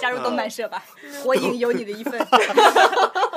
加入动漫社吧，火影有你的一份。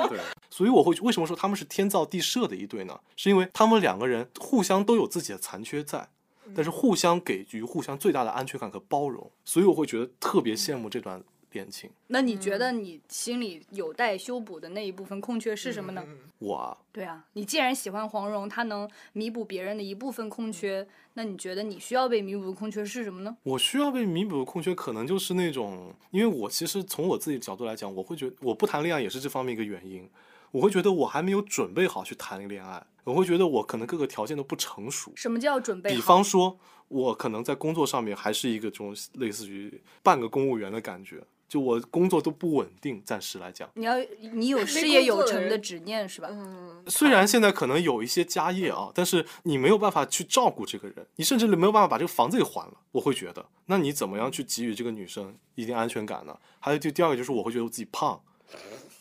对，所以我会为什么说他们是天造地设的一对呢？是因为他们两个人互相都有自己的残缺在，但是互相给予互相最大的安全感和包容，所以我会觉得特别羡慕这段恋情。那你觉得你心里有待修补的那一部分空缺是什么呢？嗯我啊，对啊，你既然喜欢黄蓉，她能弥补别人的一部分空缺，那你觉得你需要被弥补的空缺是什么呢？我需要被弥补的空缺，可能就是那种，因为我其实从我自己角度来讲，我会觉得我不谈恋爱也是这方面一个原因。我会觉得我还没有准备好去谈一个恋爱，我会觉得我可能各个条件都不成熟。什么叫准备？比方说，我可能在工作上面还是一个这种类似于半个公务员的感觉，就我工作都不稳定，暂时来讲。你要你有事业有成的执念是吧？嗯，虽然现在可能有一些家业啊，但是你没有办法去照顾这个人，你甚至没有办法把这个房子给还了。我会觉得，那你怎么样去给予这个女生一定安全感呢？还有就第二个就是，我会觉得我自己胖，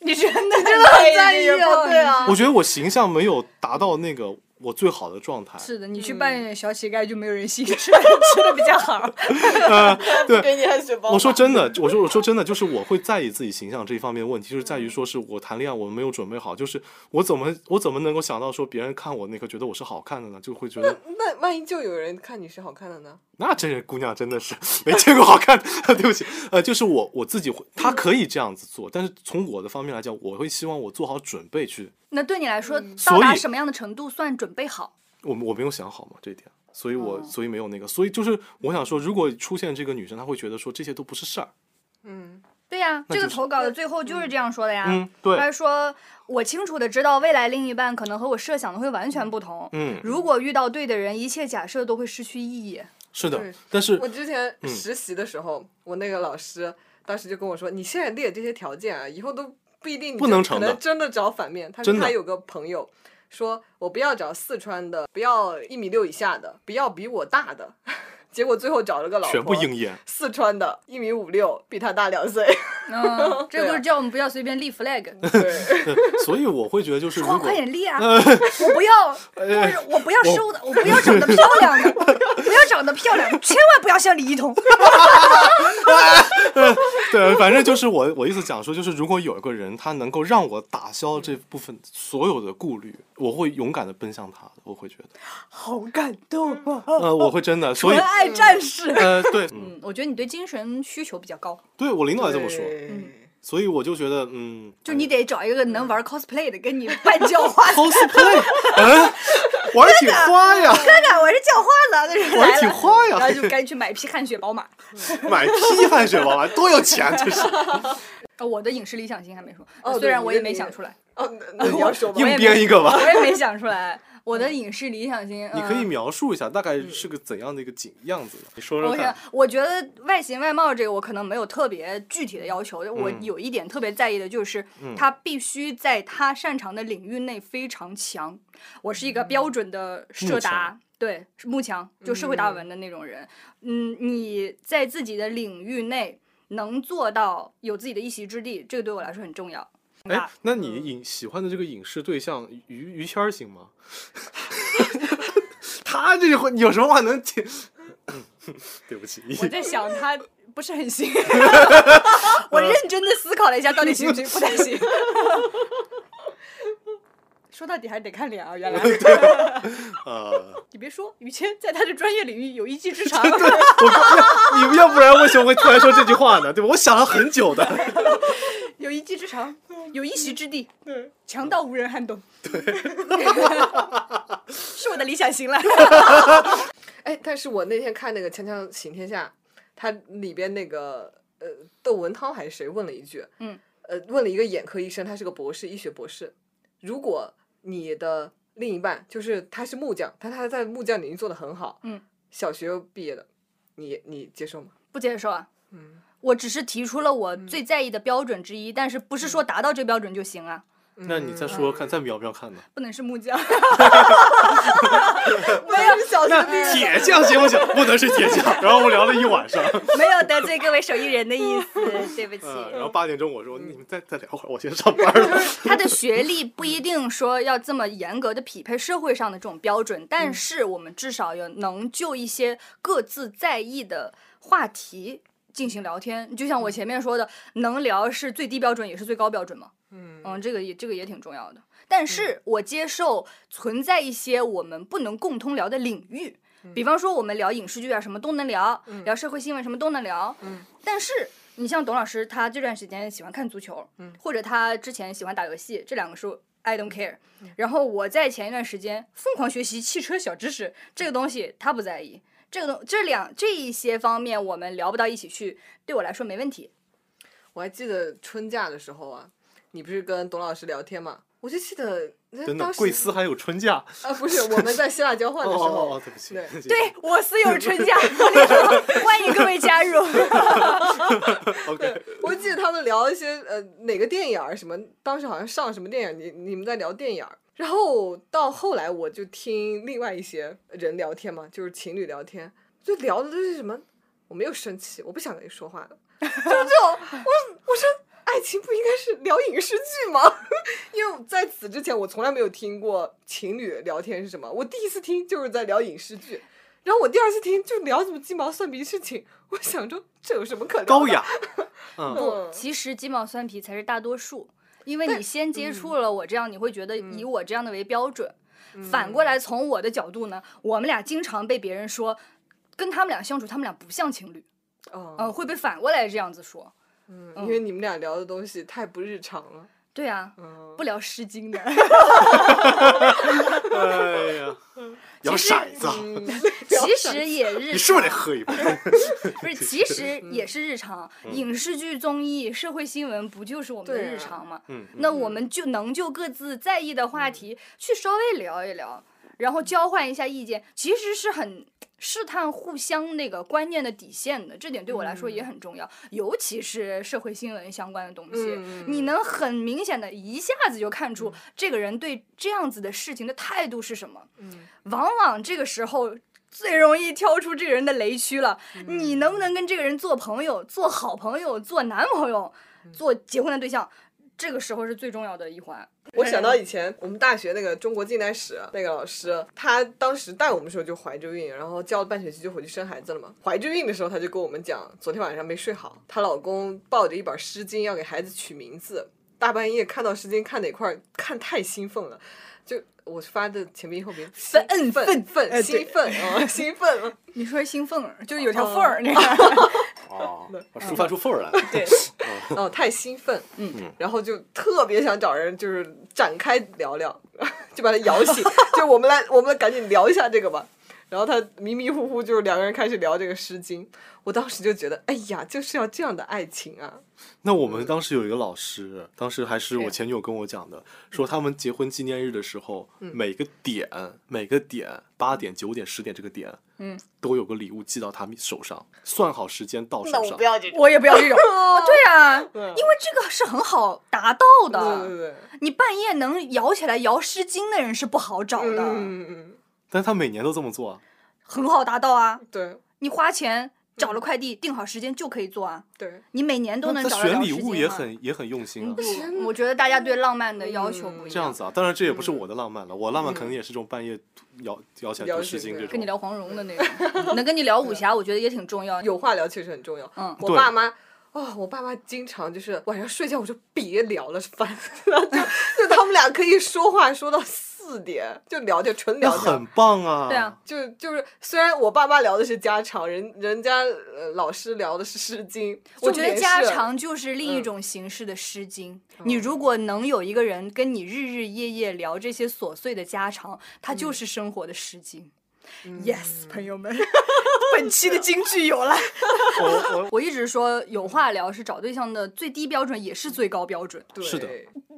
你真的真真的很在意啊，对啊，我觉得我形象没有达到那个我最好的状态。是的，你去扮演小乞丐就没有人信，吃吃的比较好。不 给你汗水包。我说真的，我说我说真的，就是我会在意自己形象这一方面问题，就是在于说是我谈恋爱我没有准备好，就是我怎么我怎么能够想到说别人看我那个觉得我是好看的呢？就会觉得那万一就有人看你是好看的呢？那这姑娘真的是没见过好看的，对不起，呃，就是我我自己会，她可以这样子做，但是从我的方面来讲，我会希望我做好准备去，那对你来说，到达什么样的程度算准备好？我我没有想好嘛这一点，所以我、哦所以没有那个，所以就是我想说，如果出现这个女生，她会觉得说这些都不是事儿，嗯，对呀、那就是这个投稿的最后就是这样说的呀。嗯，对，他说：“我清楚的知道未来另一半可能和我设想的会完全不同。嗯，如果遇到对的人，一切假设都会失去意义。是的对，但是我之前嗯实习的时候，我那个老师当时就跟我说：“你现在列这些条件啊，以后都不一定你真不能成的可能真的找反面。”他说他有个朋友说：“我不要找四川的，不要一米六以下的，不要比我大的。”结果最后找了个老婆，全部应验。四川的，一米五六，比他大两岁。嗯，这对啊不是叫我们不要随便立 flag，对，所以我会觉得，就是如快果快点立啊！我不要，不是我不要瘦的，我不要长得漂亮的，长得漂亮，千万不要像李一桐。对，反正就是我我意思讲说，就是如果有一个人他能够让我打消这部分所有的顾虑，我会勇敢的奔向他的，我会觉得，好感动啊！呃，我会真的，所以纯，爱战士。呃，对，嗯，嗯，我觉得你对精神需求比较高，对我领导也这么说，嗯所以我就觉得，嗯，就你得找一个能玩 cosplay 的，跟你扮叫花子。cosplay，嗯，玩的挺花呀，哥哥我是叫花子，那是玩的。挺花然后就赶紧去买匹汗血宝马。买匹汗血宝马多有钱，这是呃我的影视理想型还没说，哦虽然我也没想出来，哦，那那你要说吧硬编一个吧我。也没想出来。我的影视理想型，你可以嗯描述一下，大概是个怎样的一个景样子呢？你说说我想看。，我觉得外形外貌这个我可能没有特别具体的要求，我嗯有一点特别在意的就是他必须在他擅长的领域内非常强。我是一个标准的社达，对，是慕强，就社会达尔文的那种人。嗯，你在自己的领域内能做到有自己的一席之地，这个对我来说很重要。哎，那嗯你影喜欢的这个影视对象于于谦儿行吗？他这话有什么话能解？对不起，我在想他不是很行，我认真的思考了一下，到底行不行？不太行。说到底还是得看脸啊，原来。呃，你别说，于谦在他的专业领域有一技之长，对我要你们要不然为什么会突然说这句话呢？对吧？我想了很久的。有一技之长，有一席之地，对强到无人撼动。对，是我的理想型了。哎，但是我那天看那个《锵锵行天下》，它里边那个呃窦文涛还是谁问了一句，嗯，呃问了一个眼科医生，他是个博士，医学博士，如果你的另一半就是他是木匠，但他在木匠领域做的很好，嗯，小学毕业的，你你接受吗？不接受啊。嗯我只是提出了我最在意的标准之一，但是不是说达到这标准就行啊？那你再说说看，再瞄不瞄看呢？不能是木匠。不能是小学毕业的，铁匠行不行？不能是铁匠。然后我们聊了一晚上，没有得罪各位手艺人的意思，对不起。嗯，然后八点钟我说你们再再聊会儿，我先上班了。他的学历不一定说要这么严格的匹配社会上的这种标准，但是我们至少有能就一些各自在意的话题进行聊天。就像我前面说的，能聊是最低标准，也是最高标准嘛。嗯嗯，这个也这个也挺重要的。但是我接受存在一些我们不能共通聊的领域，比方说我们聊影视剧啊，什么都能聊，聊社会新闻什么都能聊。嗯但是你像董老师，他这段时间喜欢看足球，嗯或者他之前喜欢打游戏，这两个是 I don't care。然后我在前一段时间疯狂学习汽车小知识，这个东西他不在意。这个东这两这一些方面我们聊不到一起去，对我来说没问题。我还记得春假的时候啊，你不是跟董老师聊天嘛？我就记得那真的当，时贵司还有春假。啊，不是我们在希腊交换哦的时候，哦哦，对不起。对对我司有 春假，欢迎各位加入。OK，我记得他们聊一些呃哪个电影儿什么，当时好像上什么电影，你你们在聊电影儿，然后到后来我就听另外一些人聊天嘛，就是情侣聊天，就聊的都是什么，我没有生气，我不想跟你说话了，就这种，我我说爱情不应该是聊影视剧吗？因为在此之前我从来没有听过情侣聊天是什么，我第一次听就是在聊影视剧。然后我第二次听就聊什么鸡毛蒜皮事情，我想着这有什么可聊的？高雅。嗯，嗯其实鸡毛蒜皮才是大多数，因为你先接触了我这样，你会觉得以我这样的为标准。反过来，从我的角度呢，我们俩经常被别人说，跟他们俩相处，他们俩不像情侣，哦嗯、会被反过来这样子说。嗯，因为你们俩聊的东西太不日常了。对啊，嗯，不聊《诗经》的，哎呀，摇骰子，嗯其实也日你是不是得常喝一杯？不是，其实也是日常。影视剧、综艺、社会新闻，不就是我们的日常吗？嗯，那我们就能就各自在意的话题去稍微聊一聊，然后交换一下意见，其实是很试探互相那个观念的底线的，这点对我来说也很重要，尤其是社会新闻相关的东西，嗯你能很明显的一下子就看出这个人对这样子的事情的态度是什么，嗯往往这个时候。最容易挑出这个人的雷区了。你能不能跟这个人做朋友、做好朋友、做男朋友、做结婚的对象？这个时候是最重要的一环。我想到以前我们大学那个中国近代史那个老师，他当时带我们的时候就怀着孕，然后教了半学期就回去生孩子了嘛。怀着孕的时候，他就跟我们讲，昨天晚上没睡好，她老公抱着一本《诗经》要给孩子取名字，大半夜看到《诗经》看哪块儿看太兴奋了，就我发的前面后边愤兴奋愤愤呃对兴奋啊兴奋了，你说兴奋儿，就是有条缝儿那个。哦，抒发出缝儿来了。对，哦，太兴奋，嗯然后就特别想找人就是展开聊聊，就把他摇醒，就我们来，我们赶紧聊一下这个吧。然后他迷迷糊糊就是两个人开始聊这个《诗经》，我当时就觉得，哎呀，就是要这样的爱情啊！那我们当时有一个老师，当时还是我前女友跟我讲的，说他们结婚纪念日的时候，嗯每个点每个点八点、九点、十点这个点，嗯，都有个礼物寄到他们手上，算好时间到手上。要这种，我也不要这种。对啊，因为这个是很好达到对对的。对，你半夜能摇起来摇《诗经》的人是不好找的，嗯嗯但他每年都这么做啊。很好达到啊。嗯，对你花钱找了快递，定好时间就可以做啊。对，你每年都能找到选礼物也很也很用心啊。不，我觉得大家对浪漫的要求不一样。这样子啊，当然这也不是我的浪漫了，我浪漫可能也是这种半夜摇摇起来读诗经这种。跟你聊黄蓉的那 种，能跟你聊武侠，我觉得也挺重要。有话聊确实很重要。嗯我爸妈。哦，我爸妈经常就是晚上睡觉，我说别聊了，烦，然 后就就他们俩可以说话说到四点，就聊天纯聊天很。棒啊！对啊，就就是虽然我爸妈聊的是家常，人人家呃老师聊的是《诗经》，我觉得家常就是另一嗯种形式的《诗经》。你如果能有一个人跟你日日夜夜聊这些琐碎的家常，他就是生活的《诗经》。Yes，朋友们，本期的金句有了。我我我一直说有话聊是找对象的最低标准，也是最高标准。对是的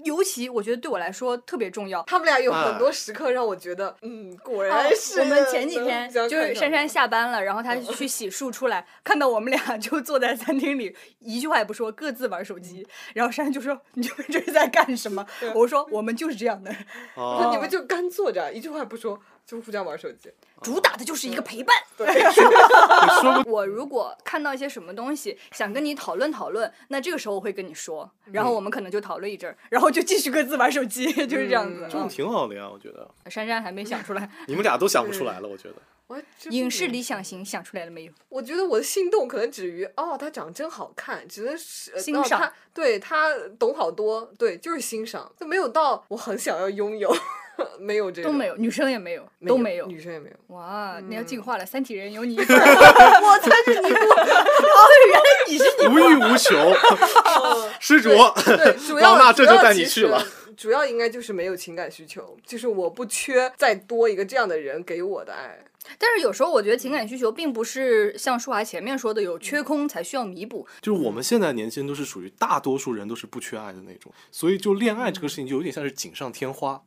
尤其我觉得对我来说特别重要。他们俩有哎很多时刻让我觉得，嗯，果哦然是。我们前几天就是珊珊下班了，然后她去洗漱出来，看到我们俩就坐在餐厅里，一句话也不说，各自玩手机。然后珊珊就说：“你们这是在干什么？”我说：“我们就是这样的，我说啊你们就干坐着，一句话不说，就互相玩手机。主打的就是一个陪伴。” 说不我如果看到一些什么东西，想跟你讨论讨论，那这个时候我会跟你说，然后我们可能就讨论一阵儿，然后就继续各自玩手机，就是这样子。嗯这样挺好的呀，我觉得珊珊还没想出来，你们俩都想不出来了，我觉得。我影视理想型想出来了没有？我觉得我的心动可能止于哦，他长得真好看，只能是呃欣赏哦他对他懂好多，对，就是欣赏，就没有到我很想要拥有，没有这个都没有，女生也没有，都没有。女生也没有。哇，嗯那要进化了，三体人有你一份，我才是你不。哦，原来你是你。无欲无求，施主，对，主要老衲这就带你去了。主要应该就是没有情感需求，就是我不缺再多一个这样的人给我的爱。但是有时候我觉得情感需求并不是像舒华前面说的有缺空才需要弥补，就是我们现在年轻人都是属于大多数人都是不缺爱的那种，所以就恋爱这个事情就有点像是锦上添花，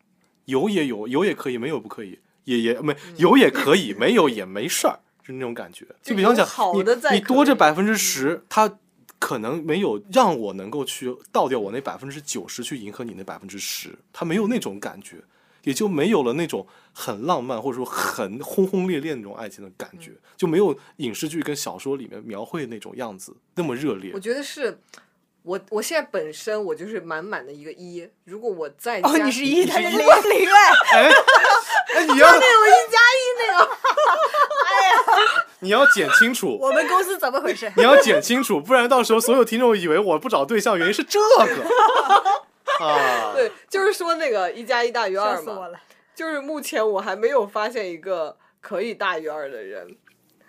有也有，有也可以，没有不可以，也也没有也可以，没有也没事儿，就那种感觉。就比方讲好，你你多这百分之十，他可能没有让我能够去倒掉我那百分之九十去迎合你那百分之十，他没有那种感觉。也就没有了那种很浪漫或者说很轰轰烈烈那种爱情的感觉，就没有影视剧跟小说里面描绘的那种样子那么热烈我。觉得是。我我现在本身我就是满满的一个一，如果我再加哦，你是一，他是零，你是一零 哎，哎，哎，你要有一加一那个，你要剪清楚，我们公司怎么回事？你要剪清楚，不然到时候所有听众以为我不找对象原因是这个啊。对，就是说那个一加一大于笑二嘛，死我了！就是目前我还没有发现一个可以大于二的人，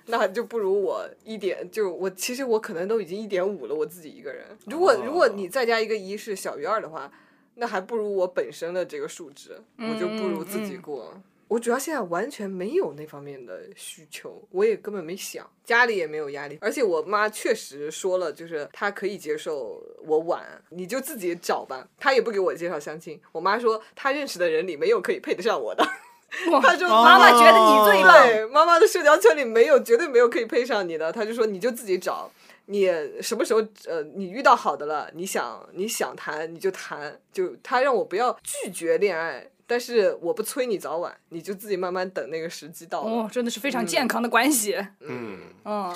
那就不如我一点，就我其实我可能都已经一点五了，我自己一个人。如果、如果你再加一个一是小于二的话，那还不如我本身的这个数值，我就不如自己嗯嗯过。我主要现在完全没有那方面的需求，我也根本没想，家里也没有压力，而且我妈确实说了，就是她可以接受我晚，你就自己找吧。她也不给我介绍相亲，我妈说她认识的人里没有可以配得上我的。哇她说妈妈觉得你最棒，对，妈妈的社交圈里没有，绝对没有可以配上你的。他就说你就自己找，你什么时候呃你遇到好的了，你想你想谈你就谈，就他让我不要拒绝恋爱，但是我不催你早晚，你就自己慢慢等那个时机到了。哦，真的是非常健康的关系。嗯，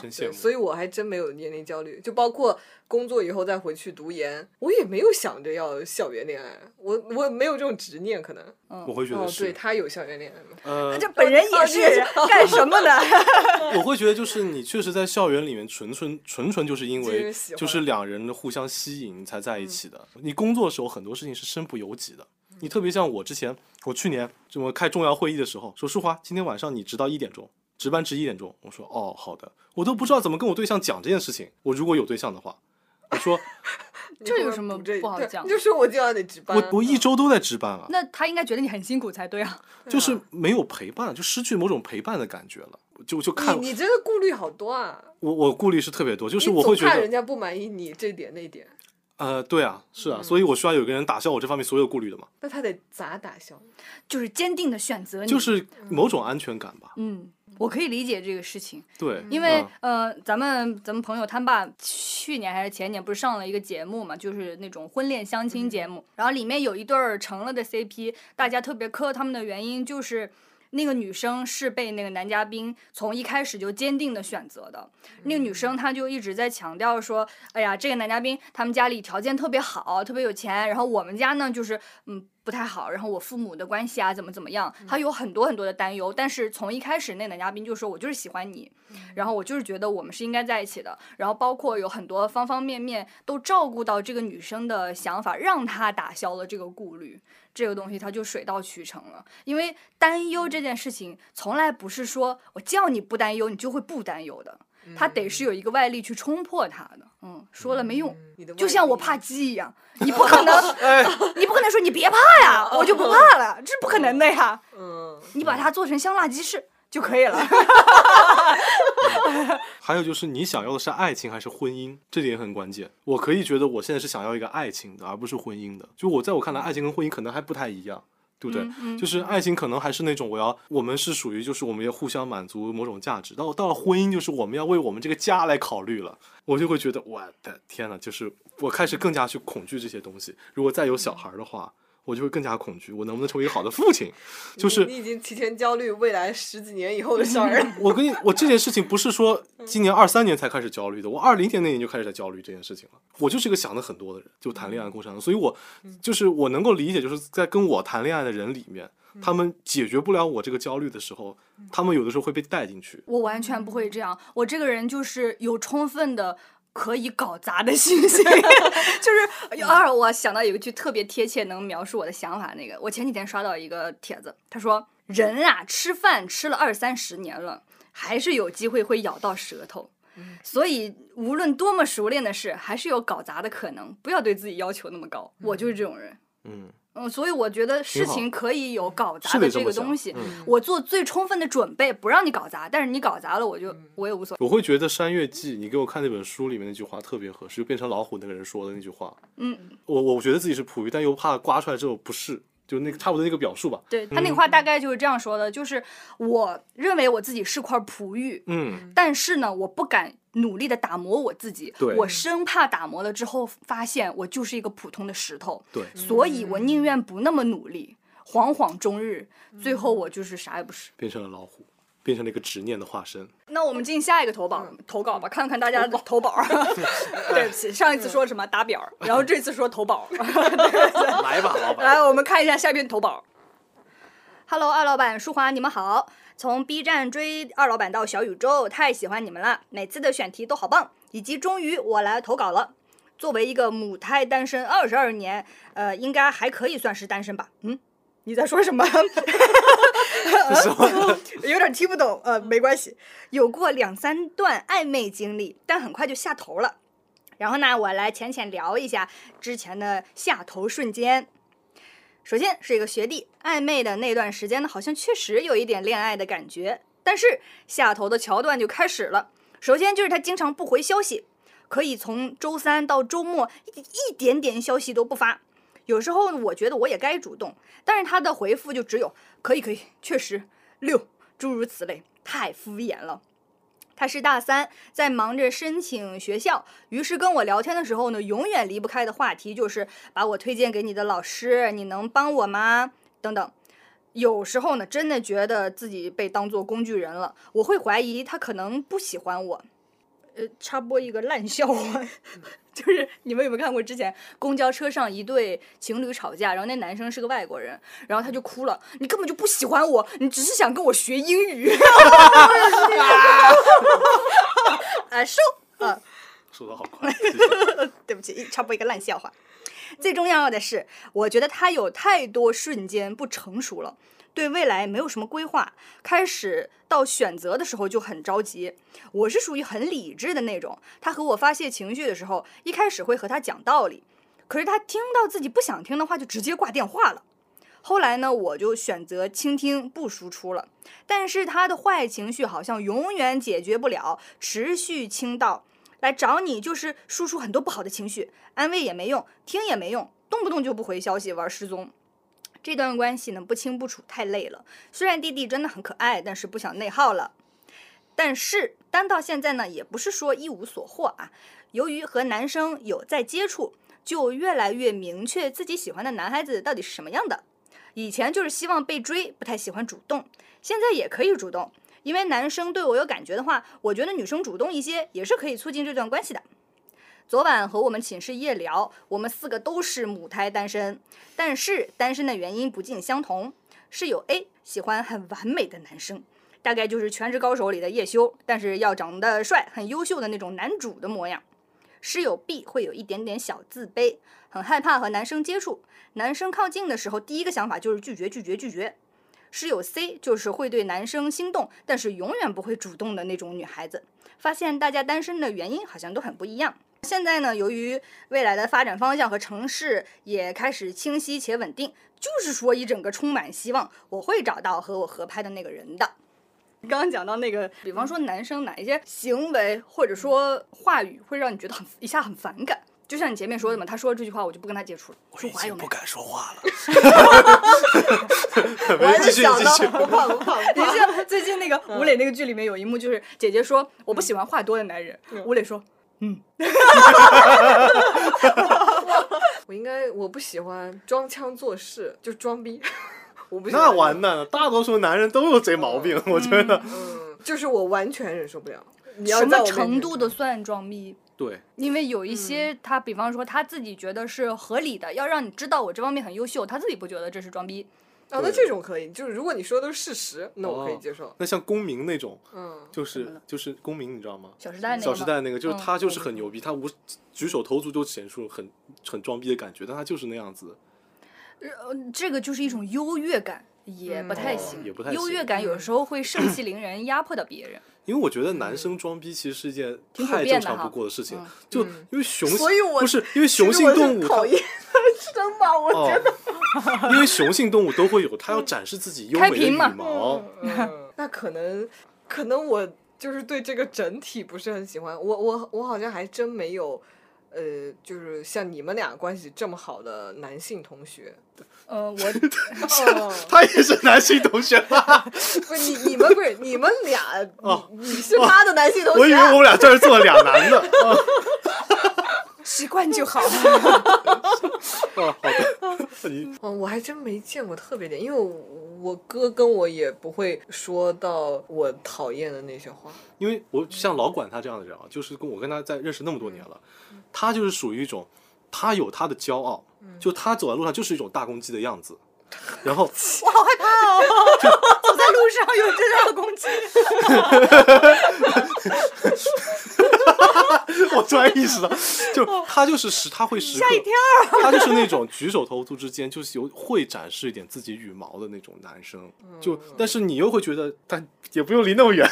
真羡慕。所以我还真没有年龄焦虑，就包括工作以后再回去读研，我也没有想着要校园恋爱，我我没有这种执念，可能。我会觉得，哦对，他有校园恋爱吗？呃，这本人也是干什么的？我会觉得就是你确实在校园里面纯纯纯纯就是因为就是两人互相吸引才在一起的。你工作的时候很多事情是身不由己的。你特别像我之前，我去年这么开重要会议的时候，说淑华，今天晚上你值到一点钟，值班值一点钟。我说哦，好的。我都不知道怎么跟我对象讲这件事情。我如果有对象的话，我说 这有什么不好讲你就说我就要得值班。我我一周都在值班啊，那他应该觉得你很辛苦才对啊。就是没有陪伴，就失去某种陪伴的感觉了。就就看你你这个顾虑好多啊！我我顾虑是特别多，就是我会觉得怕人家不满意你这点那点，呃，对啊，是嗯啊，所以我需要有个人打消我这方面所有顾虑的嘛，那他得咋打消？就是坚定的选择你。就是某种安全感吧。嗯，我可以理解这个事情，对，因为嗯呃，咱们咱们朋友他爸去年还是前年不是上了一个节目嘛，就是那种婚恋相亲节目，然后里面有一对儿成了的 CP，大家特别磕他们的原因就是。那个女生是被那个男嘉宾从一开始就坚定的选择的。那个女生她就一直在强调说：“哎呀，这个男嘉宾他们家里条件特别好，特别有钱，然后我们家呢就是嗯不太好，然后我父母的关系啊怎么怎么样，他有很多很多的担忧。但是从一开始那男嘉宾就说：我就是喜欢你，然后我就是觉得我们是应该在一起的。然后包括有很多方方面面都照顾到这个女生的想法，让她打消了这个顾虑。这个东西它就水到渠成了，因为担忧这件事情从来不是说我叫你不担忧，你就会不担忧的，它得是有一个外力去冲破它的。嗯，说了没用，就像我怕鸡一样，你不可能，你不可能说你别怕呀，我就不怕了，这是不可能的呀。嗯，你把它做成香辣鸡翅就可以了。还有就是你想要的是爱情还是婚姻，这点很关键。我可以觉得我现在是想要一个爱情的，而不是婚姻的。就我在我看来，爱情跟婚姻可能还不太一样。对不对？嗯就是爱情可能还是那种我要，我们是属于就是我们要互相满足某种价值。到到了婚姻，就是我们要为我们这个家来考虑了。我就会觉得我的天呐，就是我开始更加去恐惧这些东西。如果再有小孩的话，我就会更加恐惧，我能不能成为一个好的父亲？就是你已经提前焦虑未来十几年以后的事儿。我跟你，我这件事情不是说 今年二三年才开始焦虑的，我二零年那年就开始在焦虑这件事情了。我就是一个想的很多的人，就谈恋爱过程中，所以我就是我能够理解，就是在跟我谈恋爱的人里面，他们解决不了我这个焦虑的时候，他们有的时候会被带进去。我完全不会这样，我这个人就是有充分的可以搞砸的信心，就是二我想到有一句特别贴切能描述我的想法，那个我前几天刷到一个帖子，他说人啊吃饭吃了二三十年了，还是有机会会咬到舌头。所以，无论多么熟练的事，还是有搞砸的可能。不要对自己要求那么高。我就是这种人。嗯，嗯，所以我觉得事情可以有搞砸的这个东西，嗯我做最充分的准备，不让你搞砸。但是你搞砸了，我就我也无所谓。我会觉得《山月记》，你给我看那本书里面那句话特别合适，就变成老虎那个人说的那句话。嗯，我我觉得自己是璞玉，但又怕刮出来之后不是，就那个差不多那个表述吧。对他那个话大概就是这样说的，就是我认为我自己是块璞玉，嗯，但是呢，我不敢努力的打磨我自己，我生怕打磨了之后发现我就是一个普通的石头，对，所以我宁愿不那么努力，惶惶终日，最后我就是啥也不是。变成了老虎，变成了一个执念的化身。那我们进下一个投稿投稿吧，看看大家的投稿。对不起，上一次说什么打表，然后这次说投保。来吧，老板。来，我们看一下下边投保。Hello，二老板、舒华，你们好！从 B 站追二老板到小宇宙，太喜欢你们了，每次的选题都好棒，以及终于我来投稿了。作为一个母胎单身二十二年，呃，应该还可以算是单身吧？嗯，你在说什么？有点听不懂，呃，没关系。有过两三段暧昧经历，但很快就下头了。然后呢，我来浅浅聊一下之前的下头瞬间。首先是一个学弟，暧昧的那段时间呢，好像确实有一点恋爱的感觉，但是下头的桥段就开始了。首先就是他经常不回消息，可以从周三到周末一一点点消息都不发。有时候我觉得我也该主动，但是他的回复就只有可以可以，确实六，诸如此类，太敷衍了。他是大三，在忙着申请学校，于是跟我聊天的时候呢，永远离不开的话题就是把我推荐给你的老师，你能帮我吗？等等。有时候呢，真的觉得自己被当做工具人了，我会怀疑他可能不喜欢我。呃，插播一个烂笑话，就是你们有没有看过之前公交车上一对情侣吵架，然后那男生是个外国人，然后他就哭了，你根本就不喜欢我，你只是想跟我学英语。啊，收啊。说的好快，对不起，插播一个烂笑话。最重要的是，我觉得他有太多瞬间不成熟了，对未来没有什么规划，开始到选择的时候就很着急。我是属于很理智的那种，他和我发泄情绪的时候，一开始会和他讲道理，可是他听到自己不想听的话，就直接挂电话了。后来呢，我就选择倾听不输出了。但是他的坏情绪好像永远解决不了，持续倾倒来找你，就是输出很多不好的情绪，安慰也没用，听也没用，动不动就不回消息，玩失踪。这段关系呢不清不楚，太累了。虽然弟弟真的很可爱，但是不想内耗了。但是单到现在呢，也不是说一无所获啊。由于和男生有在接触，就越来越明确自己喜欢的男孩子到底是什么样的。以前就是希望被追，不太喜欢主动，现在也可以主动，因为男生对我有感觉的话，我觉得女生主动一些也是可以促进这段关系的。昨晚和我们寝室夜聊，我们四个都是母胎单身，但是单身的原因不尽相同。室友 A 喜欢很完美的男生，大概就是《全职高手》里的叶修，但是要长得帅、很优秀的那种男主的模样。室友 B 会有一点点小自卑，很害怕和男生接触，男生靠近的时候，第一个想法就是拒绝、拒绝、拒绝。室友 C 就是会对男生心动，但是永远不会主动的那种女孩子。发现大家单身的原因好像都很不一样。现在呢，由于未来的发展方向和城市也开始清晰且稳定，就是说一整个充满希望，我会找到和我合拍的那个人的。刚刚讲到那个，比方说男生哪一些行为或者说话语会让你觉得很 一下很反感，就像你前面说的嘛，他说这句话我就不跟他接触了，说话有没有？敢说话了。我还是 继续想到继续不怕不怕不你怕。像最近那个吴磊那个剧里面有一幕，就是姐姐说我不喜欢话多的男人，吴磊说 我应该我不喜欢装腔作势，就装逼。我不喜那完蛋了，大多数男人都有这毛病，我觉得。嗯，就是我完全忍受不了。你要什么程度的算装逼？对，因为有一些他，比方说他自己觉得是合理的，要让你知道我这方面很优秀，他自己不觉得这是装逼。啊，那这种可以，就是如果你说的都是事实，那我可以哦接受。那像公民那种，嗯，就是就是公民，你知道吗？小时代那个小时代那个，就是嗯他就是很牛逼，他无举手投足就显出很很装逼的感觉，但他就是那样子。呃，这个就是一种优越感，也不太哦行。也不太优越感有时候会 盛气凌人，压迫到别人。因为我觉得男生装逼其实是一件太正常不过的事情嗯，就嗯因为雄所以我不是因为雄性动物讨厌男生吧，我哦觉得。，因为雄性动物都会有，它要展示自己优美的羽毛。嗯 那可能，可能我就是对这个整体不是很喜欢。我我我好像还真没有，呃，就是像你们俩关系这么好的男性同学。呃，我 哦，他也是男性同学吧？不是你你们不是你们俩，哦你你是他的男性同学。我以为我们俩这儿坐了俩男的。哦习惯就好了。哦，好的。你嗯，我还真没见过特别点，因为我我哥跟我也不会说到我讨厌的那些话。因为我像老管他这样的人啊，就是跟我跟他在认识那么多年了，他就是属于一种，他有他的骄傲，就他走在路上就是一种大公鸡的样子，然后 我好害怕哦！走在路上有这样的攻击。我突然意识到，就他就是时他会时刻，吓一跳。他就是那种举手投足之间就是有会展示一点自己羽毛的那种男生，就但是你又会觉得但也不用离那么远，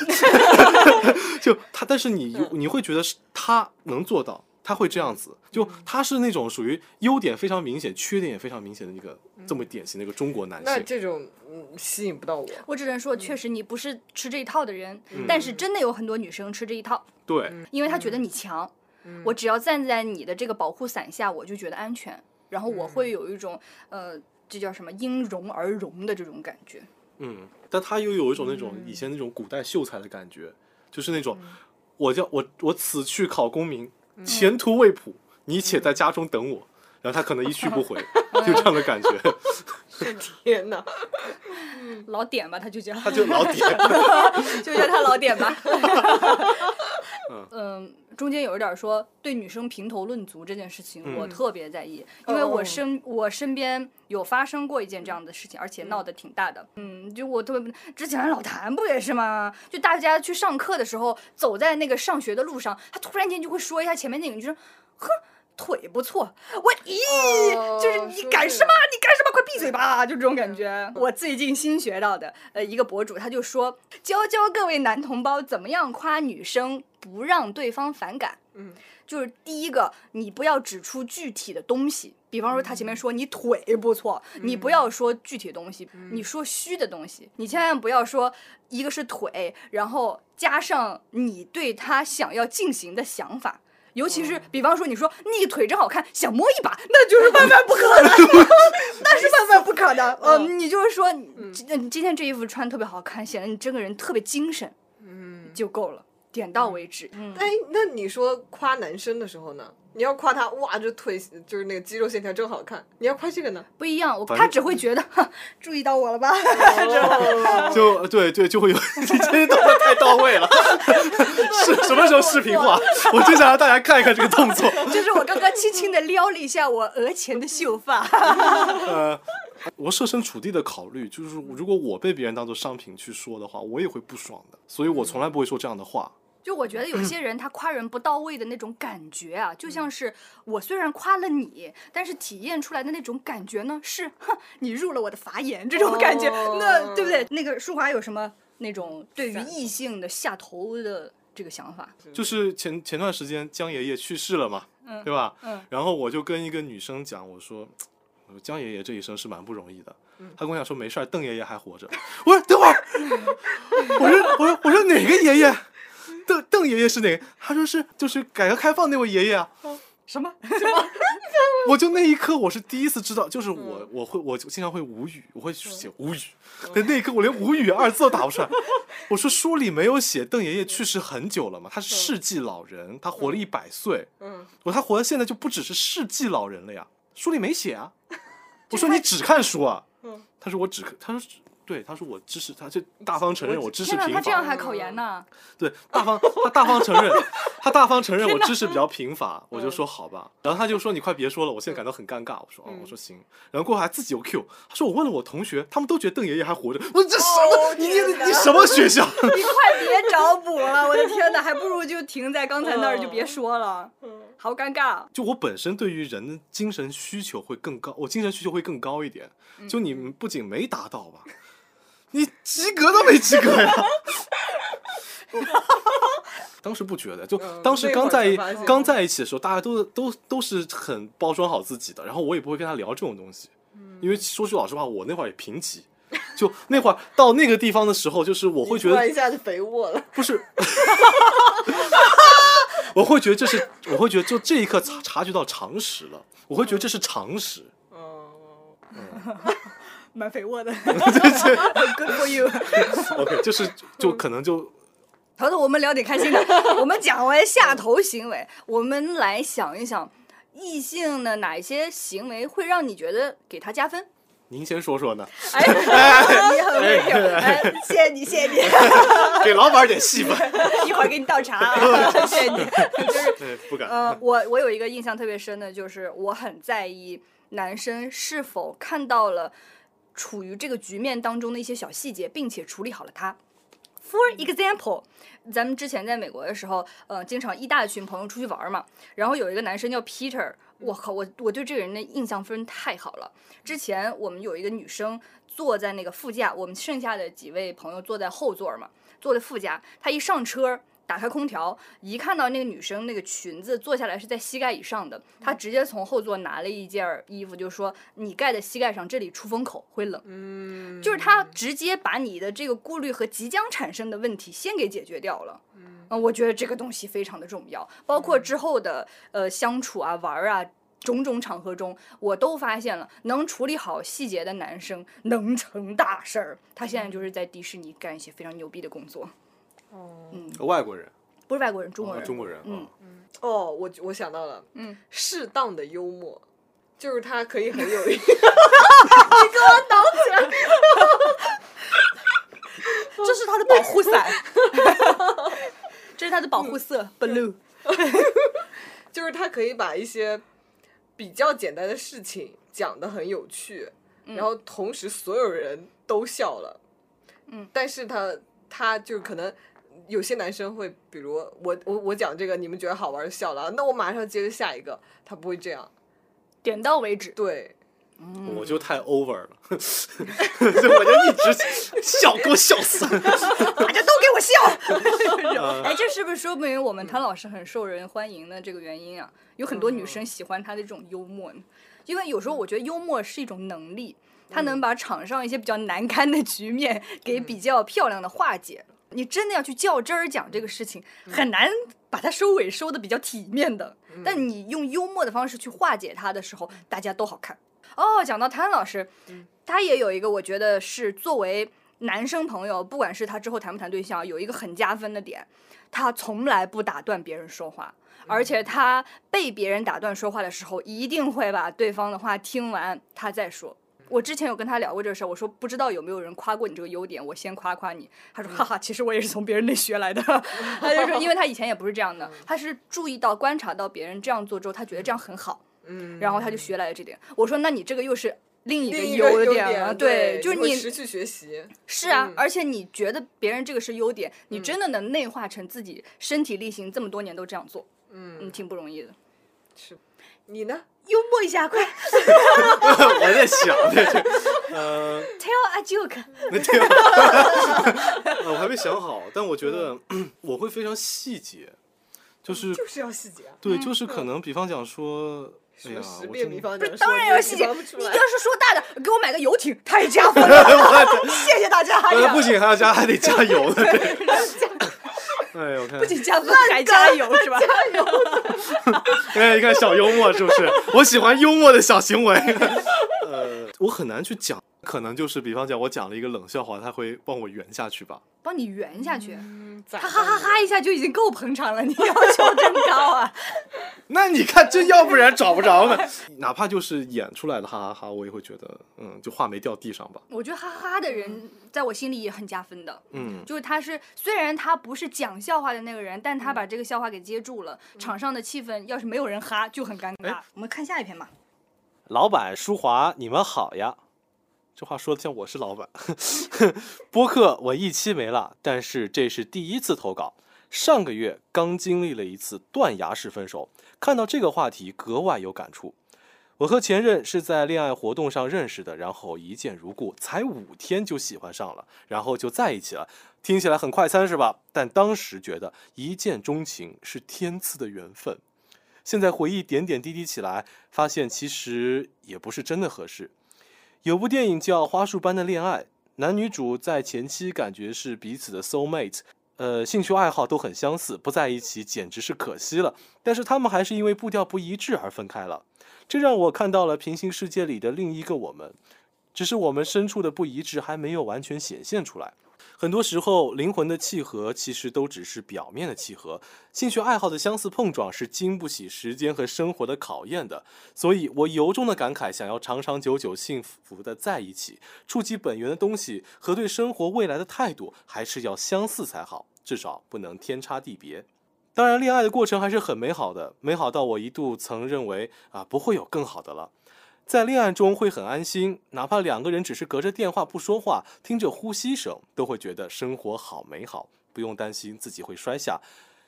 就他，但是你你会觉得是他能做到。他会这样子，就他是那种属于优点非常明显、缺点也非常明显的一个这么典型的一个中国男那性。这种嗯吸引不到我。我只能说，确实你不是吃这一套的人，但是真的有很多女生吃这一套，对，因为她觉得你强，我只要站在你的这个保护伞下，我就觉得安全，然后我会有一种呃，这叫什么因荣而荣的这种感觉。嗯，但他又有一种那种以前那种古代秀才的感觉，就是那种我叫我我此去考功名，前途未卜，你且在家中等我。然后他可能一去不回，就这样的感觉，天哪！老点吧，他就叫，他就老点。就叫他老点吧。嗯，中间有一点说对女生评头论足这件事情，我特别在意，因为我哦身我身边有发生过一件这样的事情，而且闹得挺大的。嗯，就我特别不之前老谭不也是吗？就大家去上课的时候，走在那个上学的路上，他突然间就会说一下前面那个女生，呵。腿不错，我咦，哦就是你干什么？你干什么？快闭嘴吧！就这种感觉。我最近新学到的，呃，一个博主他就说，教教各位男同胞怎么样夸女生不让对方反感。嗯，就是第一个，你不要指出具体的东西，比方说他前面说你腿不错，你不要说具体的东西，你说虚的东西，你千万不要说一个是腿，然后加上你对他想要进行的想法。尤其是，比方说，你说那个腿真好看，想摸一把，那就是万万不可能，那是万万不可能。呃，你就是说，你今今天这衣服穿特别好看，显得你这个人特别精神，嗯，就够了，点到为止。嗯，哎，那你说夸男生的时候呢？你要夸他，哇，这腿就是那个肌肉线条真好看。你要夸这个呢？不一样，我他只会觉得，哼注意到我了吧？哦 就 对对，就会有 你这些动作太到位了，是什么时候视频化？我就想让大家看一看这个动作。就是我刚刚轻轻的撩了一下我额前的秀发。呃，我设身处地的考虑，就是如果我被别人当做商品去说的话，我也会不爽的，所以我从来不会说这样的话。就我觉得有些人他夸人不到位的那种感觉啊，就像是我虽然夸了你，但是体验出来的那种感觉呢是，哼，你入了我的法眼这种感觉，哦那对不对？那个舒华有什么那种对于异性的下头的这个想法？就是前前段时间江爷爷去世了嘛，对吧？嗯然后我就跟一个女生讲，我说。我说江爷爷这一生是蛮不容易的，嗯、她跟我讲说没事儿，邓爷爷还活着。我说等会儿，我说我说我说哪个爷爷？邓邓爷爷是哪个？他说是就是改革开放那位爷爷啊。什么？什么我就那一刻我是第一次知道，就是我我会我经常会无语，我会写无语，但那一刻我连无语二字都打不出来。我说书里没有写邓爷爷去世很久了嘛，他是世纪老人，他活了一百岁。嗯，我说他活到现在就不只是世纪老人了呀，书里没写啊。我说你只看书啊？嗯他说我只看，他说对，他说我知识，他就大方承认我知识贫乏，他这样。还考研呢？对，大方他大方承认，他大方承认我知识比较贫乏，我就说好吧。然后他就说你快别说了，我现在感到很尴尬。我说哦，我说行。然后过后还自己又 Q，他说我问了我同学，他们都觉得邓爷爷还活着。我说这什么？哦你你你什么学校？你快别找补了，我的天哪，还不如就停在刚才那儿就别说了，好尴尬。就我本身对于人的精神需求会更高，我精神需求会更高一点。就你不仅没达到吧，你及格都没及格呀。当时不觉得，就嗯当时刚在一刚在一起的时候，大家都都都是很包装好自己的，然后我也不会跟他聊这种东西，因为说句老实话，我那会儿也贫瘠，就那会儿到那个地方的时候，就是我会觉得一下就肥沃了。不是，我会觉得这是，我会觉得就这一刻察察觉到常识了，我会觉得这是常识。哦，蛮肥沃的，Good for you。OK，就是就可能就头头，我们聊点开心的。我们讲完下头行为，我们来想一想，异性的哪些行为会让你觉得给他加分？您先说说呢，哎，你很温柔，哎，谢谢你，谢谢你，给老板点戏份。一会儿给你倒茶啊，谢谢你。就是，不敢。呃，我我有一个印象特别深的，就是我很在意男生是否看到了处于这个局面当中的一些小细节，并且处理好了它。For example，咱们之前在美国的时候，呃，经常一大群朋友出去玩嘛，然后有一个男生叫 Peter，我靠，我我对这个人的印象分太好了。之前我们有一个女生坐在那个副驾，我们剩下的几位朋友坐在后座嘛，坐在副驾，她一上车。打开空调，一看到那个女生那个裙子坐下来是在膝盖以上的，他直接从后座拿了一件儿衣服，就说：“你盖在膝盖上，这里出风口会冷。”嗯，就是他直接把你的这个顾虑和即将产生的问题先给解决掉了。嗯，我觉得这个东西非常的重要，包括之后的呃相处啊、玩儿啊。种种场合中，我都发现了能处理好细节的男生能成大事儿。他现在就是在迪士尼干一些非常牛逼的工作，哦。外国人，不是外国人，中国人。中国人，嗯。嗯，哦，我我想到了，嗯，适当的幽默，就是他可以很有一 这是他的保护伞，这是他的保护色，blue。就是他可以把一些比较简单的事情讲的很有趣，然后同时所有人都笑了，嗯，但是他他就可能有些男生会，比如我我我讲这个，你们觉得好玩就笑了，那我马上接着下一个，他不会这样。点到为止。对，我就太 over 了，所 以我就一直笑，给我笑死。大家都给我笑。呃 哎，这是不是说明我们汤老师很受人欢迎的这个原因啊？有很多女生喜欢他的这种幽默呢，因为有时候我觉得幽默是一种能力，他能把场上一些比较难堪的局面给比较漂亮的化解。你真的要去较真儿讲这个事情，很难把它收尾收的比较体面的。但你用幽默的方式去化解它的时候，大家都好看。哦，讲到谭老师，他也有一个我觉得是作为男生朋友，不管是他之后谈不谈对象，有一个很加分的点，他从来不打断别人说话，而且他被别人打断说话的时候，一定会把对方的话听完，他再说。我之前有跟他聊过这个事儿，我说不知道有没有人夸过你这个优点，我先夸夸你。他说哈哈，其实我也是从别人那学来的。他就说，因为他以前也不是这样的，他是注意到观察到别人这样做之后，他觉得这样很好，嗯，然后他就学来了这点。我说那你这个又是另一个优点了，对，就是你会持续学习。是啊，嗯而且你觉得别人这个是优点，你真的能内化成自己身体力行，这么多年都这样做，嗯，嗯，挺不容易的。是。你呢？幽默一下，快 我在想，对对，呃，tell a joke。没听，呃我还没想好，但我觉得 我会非常细节，就是就是要细节啊。对，就是可能，比方讲说，哎呀，我遍真的比方讲，当然要细节，你要是说大的，给我买个游艇，太加分了，谢谢大家。不仅还要加，还得加油的，对。哎呦，我看不，仅加分还加油是吧？加油 哎，你看小幽默是不是？我喜欢幽默的小行为。呃，我很难去讲，可能就是比方讲，我讲了一个冷笑话，他会帮我圆下去吧。帮你圆下去，嗯，他哈哈哈哈一下就已经够捧场了，你要求真高啊！那你看，这要不然找不着呢。哪怕就是演出来的哈哈哈，我也会觉得，嗯，就话没掉地上吧。我觉得哈哈哈的人在我心里也很加分的。嗯，就是他是虽然他不是讲笑话的那个人，但他把这个笑话给接住了，场上的气氛要是没有人哈就很尴尬哎。我们看下一篇吧。老板舒华，你们好呀。这话说的像我是老板。播客我一期没了，但是这是第一次投稿。上个月刚经历了一次断崖式分手，看到这个话题格外有感触。我和前任是在恋爱活动上认识的，然后一见如故，才五天就喜欢上了，然后就在一起了。听起来很快餐是吧？但当时觉得一见钟情是天赐的缘分。现在回忆点点滴滴起来，发现其实也不是真的合适。有部电影叫《花束般的恋爱》，男女主在前期感觉是彼此的 soul mate，呃，兴趣爱好都很相似，不在一起简直是可惜了。但是他们还是因为步调不一致而分开了，这让我看到了平行世界里的另一个我们，只是我们深处的不一致还没有完全显现出来。很多时候，灵魂的契合其实都只是表面的契合，兴趣爱好的相似碰撞是经不起时间和生活的考验的。所以我由衷的感慨，想要长长久久、幸福的在一起，触及本源的东西和对生活未来的态度，还是要相似才好，至少不能天差地别。当然，恋爱的过程还是很美好的，美好到我一度曾认为啊，不会有更好的了。在恋爱中会很安心，哪怕两个人只是隔着电话不说话，听着呼吸声，都会觉得生活好美好，不用担心自己会摔下，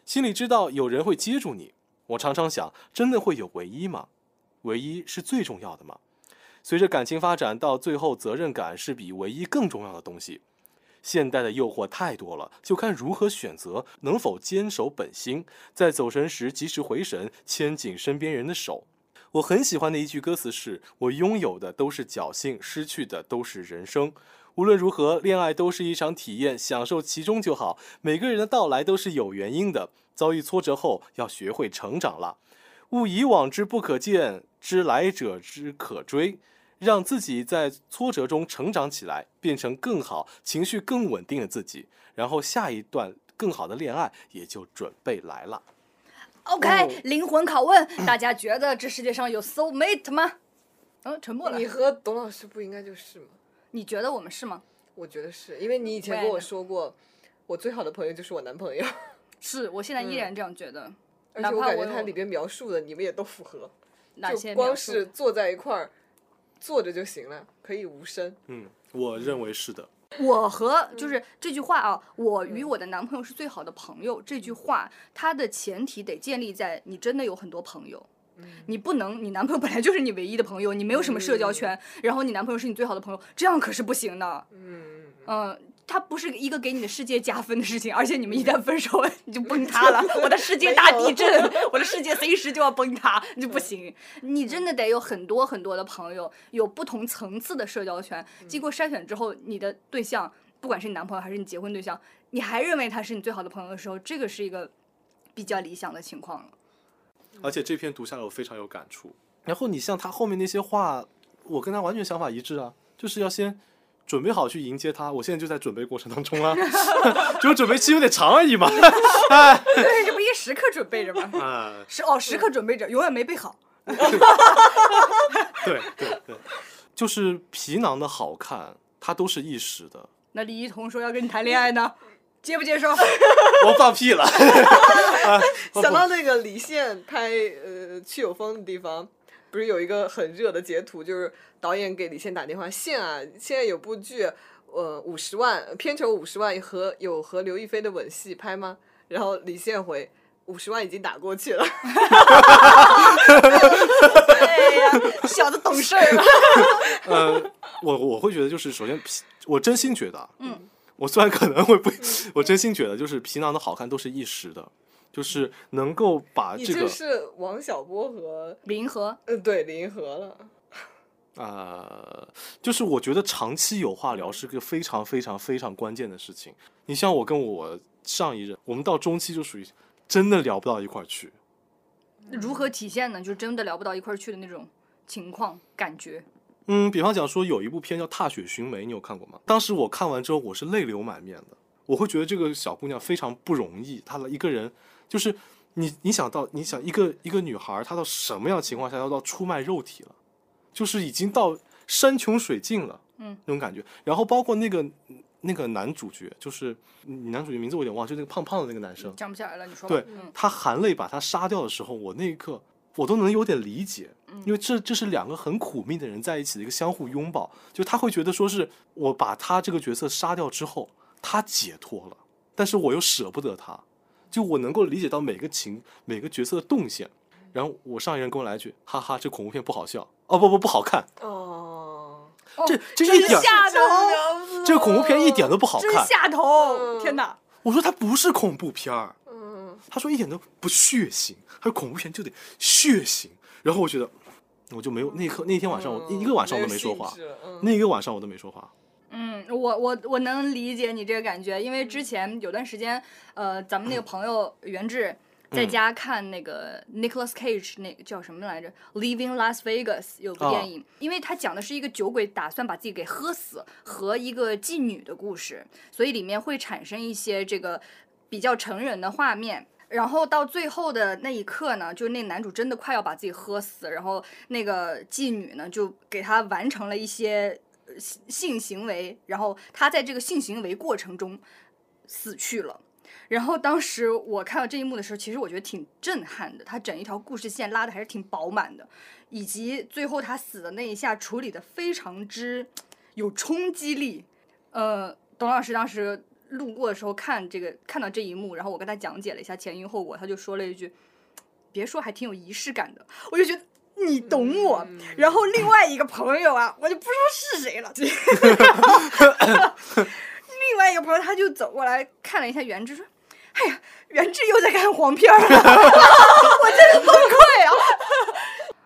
心里知道有人会接住你。我常常想，真的会有唯一吗？唯一是最重要的吗？随着感情发展，到最后，责任感是比唯一更重要的东西。现代的诱惑太多了，就看如何选择，能否坚守本心，在走神时及时回神，牵紧身边人的手。我很喜欢的一句歌词是：“我拥有的都是侥幸，失去的都是人生。无论如何，恋爱都是一场体验，享受其中就好。每个人的到来都是有原因的，遭遇挫折后要学会成长了。勿以往之不可见，知来者之可追。让自己在挫折中成长起来，变成更好、情绪更稳定的自己，然后下一段更好的恋爱也就准备来了。OK，、哦灵魂拷问，大家觉得这世界上有 soul mate 吗？嗯，沉默了。你和董老师不应该就是吗？你觉得我们是吗？我觉得是因为你以前跟我说过，我最好的朋友就是我男朋友，是我现在依然这样觉得。嗯而哪且我感觉怕我有他里边描述的你们也都符合，哪些就光是坐在一块儿坐着就行了，可以无声。嗯，我认为是的。我和就是这句话啊，我与我的男朋友是最好的朋友。这句话它的前提得建立在你真的有很多朋友。你不能，你男朋友本来就是你唯一的朋友，你没有什么社交圈，然后你男朋友是你最好的朋友，这样可是不行的。嗯，嗯，他不是一个给你的世界加分的事情，而且你们一旦分手，你就崩塌了。我的世界大地震，我的世界随时就要崩塌，你就不行。你真的得有很多很多的朋友，有不同层次的社交圈。经过筛选之后，你的对象，不管是你男朋友还是你结婚对象，你还认为他是你最好的朋友的时候，这个是一个比较理想的情况了。而且这篇读下来我非常有感触。然后你像他后面那些话，我跟他完全想法一致啊，就是要先准备好去迎接他。我现在就在准备过程当中啊，就是准备期有点长而已嘛。哎，对，这不也时刻准备着吗？啊，是哦，时刻准备着，永远没备好。对对对，就是皮囊的好看，它都是一时的。那李一桐说要跟你谈恋爱呢，接不接受？我放屁了。想到那个李现拍呃去有风的地方，不是有一个很热的截图，就是导演给李现打电话，现啊，现在有部剧，呃，五十万片酬五十万和有和刘亦菲的吻戏拍吗？然后李现回。五十万已经打过去了，哎呀，小子懂事儿了。呃，我我会觉得就是首先皮，我真心觉得啊，嗯，我虽然可能会不，我真心觉得就是皮囊的好看都是一时的，就是能够把这个是王小波和林和嗯对林和了，呃，就是我觉得长期有话聊是个非常非常非常关键的事情。你像我跟我上一任，我们到中期就属于真的聊不到一块儿去。如何体现呢？就是真的聊不到一块儿去的那种情况感觉。嗯，比方讲说有一部片叫《踏雪寻梅》，你有看过吗？当时我看完之后，我是泪流满面的。我会觉得这个小姑娘非常不容易，她的一个人就是你，你想到你想一个一个女孩，她到什么样情况下要到出卖肉体了，就是已经到山穷水尽了，嗯，那种感觉。然后包括那个那个男主角，就是你男主角名字我有点忘，就那个胖胖的那个男生，想不起来了，你说吧。对他含泪把他杀掉的时候，我那一刻我都能有点理解，因为这这是两个很苦命的人在一起的一个相互拥抱，就他会觉得说是我把他这个角色杀掉之后，他解脱了，但是我又舍不得他，就我能够理解到每个情每个角色的动线。然后我上一任跟我来一句，哈哈，这恐怖片不好笑，哦不不不好看，哦，这这真一点儿下头，这个恐怖片一点都不好真看。下头！天哪！我说它不是恐怖片儿，嗯，他说一点都不血腥，他说恐怖片就得血腥。然后我觉得，我就没有那一刻那天晚上我一个晚上我都没说话那一个晚上我都没说话。嗯，我我我能理解你这个感觉，因为之前有段时间，呃，咱们那个朋友袁志在家看那个 Nicholas Cage 那个叫什么来着，《Leaving Las Vegas》有部电影，因为他讲的是一个酒鬼打算把自己给喝死和一个妓女的故事，所以里面会产生一些这个比较成人的画面。然后到最后的那一刻呢，就那男主真的快要把自己喝死，然后那个妓女呢就给他完成了一些呃性行为，然后他在这个性行为过程中死去了。然后当时我看到这一幕的时候，其实我觉得挺震撼的，他整一条故事线拉的还是挺饱满的，以及最后他死的那一下处理的非常之有冲击力。呃，董老师当时路过的时候看这个看到这一幕，然后我跟他讲解了一下前因后果，他就说了一句：“别说，还挺有仪式感的。”我就觉得。你懂我，然后另外一个朋友啊，我就不说是谁了。另外一个朋友他就走过来看了一下袁志，说：“哎呀，袁志又在看黄片儿了，我真是崩溃啊！”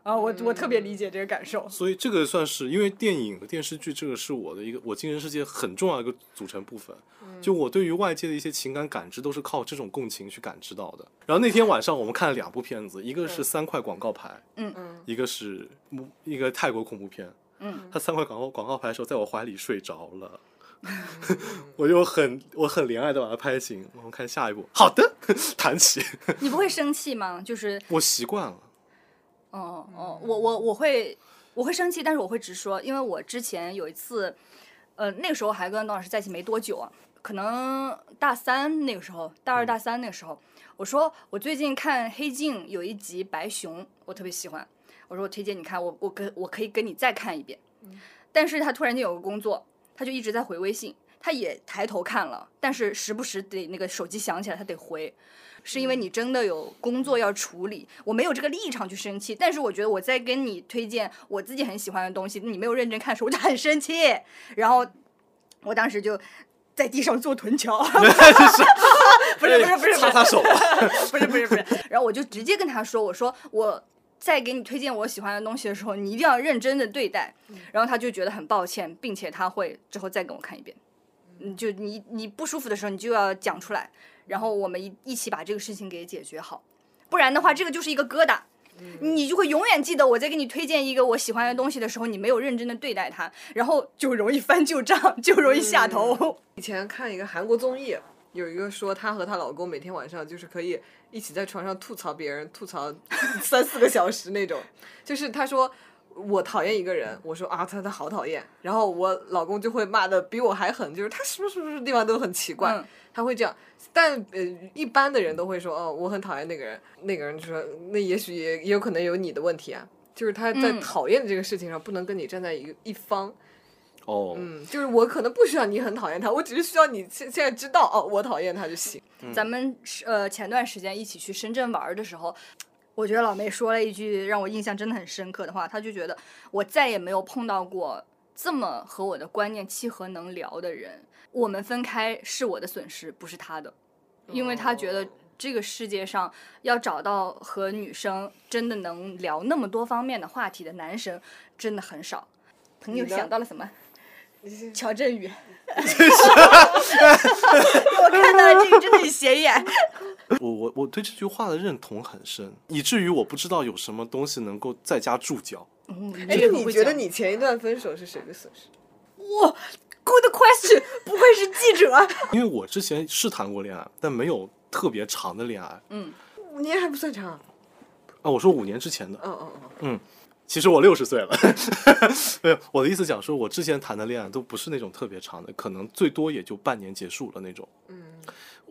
啊，我我特别理解这个感受。所以这个算是因为电影和电视剧，这个是我的一个我精神世界很重要的一个组成部分。就我对于外界的一些情感感知，都是靠这种共情去感知到的。然后那天晚上我们看了两部片子，一个是三块广告牌，嗯嗯一个是一个泰国恐怖片。嗯，他三块广告广告牌的时候，在我怀里睡着了。我就很我很怜爱的把它拍醒。我们看下一部，好的，弹起。你不会生气吗？就是，我习惯了，哦哦哦，我我我会我会生气，但是我会直说，因为我之前有一次，呃，那个时候还跟董老师在一起没多久啊，可能大三那个时候，大二大三那个时候，我说我最近看《黑镜》有一集白熊，我特别喜欢，我说我推荐你看，我我跟我可以跟你再看一遍，但是他突然间有个工作，他就一直在回微信。他也抬头看了，但是时不时得那个手机响起来，他得回。是因为你真的有工作要处理，我没有这个立场去生气。但是我觉得我在跟你推荐我自己很喜欢的东西，你没有认真看的时候，我就很生气。然后我当时就在地上做臀桥，不是不是不是擦擦手啊。不是不是不是，然后我就直接跟他说，我说我在给你推荐我喜欢的东西的时候，你一定要认真的对待。然后他就觉得很抱歉，并且他会之后再跟我看一遍。嗯，就你你不舒服的时候，你就要讲出来，然后我们一一起把这个事情给解决好，不然的话，这个就是一个疙瘩。你就会永远记得我在给你推荐一个我喜欢的东西的时候，你没有认真的对待它，然后就容易翻旧账，就容易下头。以前看一个韩国综艺，有一个说她和她老公每天晚上就是可以一起在床上吐槽别人，吐槽三四个小时那种。就是她说我讨厌一个人，我说啊他他好讨厌，然后我老公就会骂的比我还狠，就是他什么什么什么地方都很奇怪，嗯他会这样。但呃，一般的人都会说哦我很讨厌那个人，那个人就说那也许也也有可能有你的问题啊。就是他在嗯讨厌的这个事情上，不能跟你站在一个一方，哦，嗯，就是我可能不需要你很讨厌他，我只是需要你现现在知道哦，我讨厌他就行。咱们是呃前段时间一起去深圳玩儿的时候，我觉得老妹说了一句让我印象真的很深刻的话，她就觉得我再也没有碰到过这么和我的观念契合、能聊的人。我们分开是我的损失，不是他的，因为他觉得哦这个世界上要找到和女生真的能聊那么多方面的话题的男生真的很少。朋友想到了什么？乔振宇 我看到了这个真的很显眼。我我我对这句话的认同很深，以至于我不知道有什么东西能够在家注脚。哎，那你觉得你前一段分手是谁的损失？哇，Good question，不愧是记者。因为我之前是谈过恋爱，但没有特别长的恋爱。嗯五年还不算长。啊，我说五年之前的，嗯嗯嗯，其实我六十岁了。没有，我的意思讲说，我之前谈的恋爱都不是那种特别长的，可能最多也就半年结束了那种。嗯，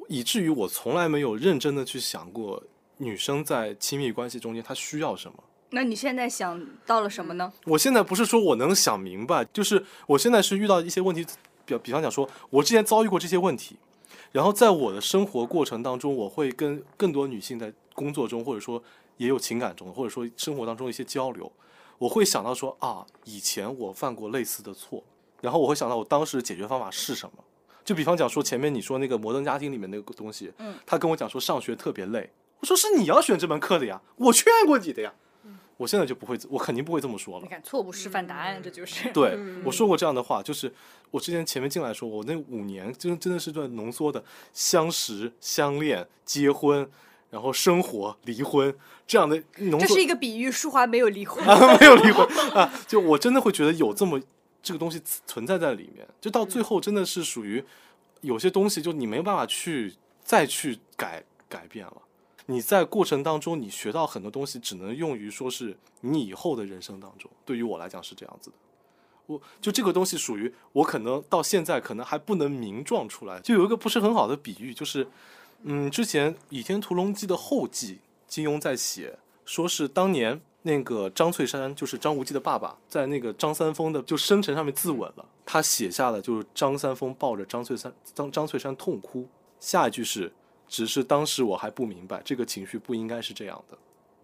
以至于我从来没有认真的去想过，女生在亲密关系中间她需要什么。那你现在想到了什么呢？我现在不是说我能想明白，就是我现在是遇到一些问题，比比方讲说，我之前遭遇过这些问题，然后在我的生活过程当中，我会跟更多女性在工作中，或者说也有情感中，或者说生活当中一些交流，我会想到说啊，以前我犯过类似的错，然后我会想到我当时解决方法是什么。就比方讲说前面你说那个摩登家庭里面那个东西，嗯，他跟我讲说上学特别累，我说是你要选这门课的呀，我劝过你的呀，我现在就不会，我肯定不会这么说了你。看，错误示范答案，这就是。对，我说过这样的话，就是我之前前面进来说，我那五年真真的是段浓缩的相识、相恋、结婚，然后生活、离婚这样的浓缩这是一个比喻，淑华没有离婚。啊，没有离婚啊，就我真的会觉得有这么这个东西存在在里面，就到最后真的是属于有些东西，就你没有办法去再去改改变了。你在过程当中，你学到很多东西，只能用于说是你以后的人生当中。对于我来讲是这样子的，我就这个东西属于我可能到现在可能还不能明状出来。就有一个不是很好的比喻，就是嗯，之前《倚天屠龙记》的后记，金庸在写，说是当年那个张翠山，就是张无忌的爸爸，在那个张三丰的就生辰上面自刎了。他写下了就是张三丰抱着张翠山张张翠山痛哭，下一句是只是当时我还不明白，这个情绪不应该是这样的。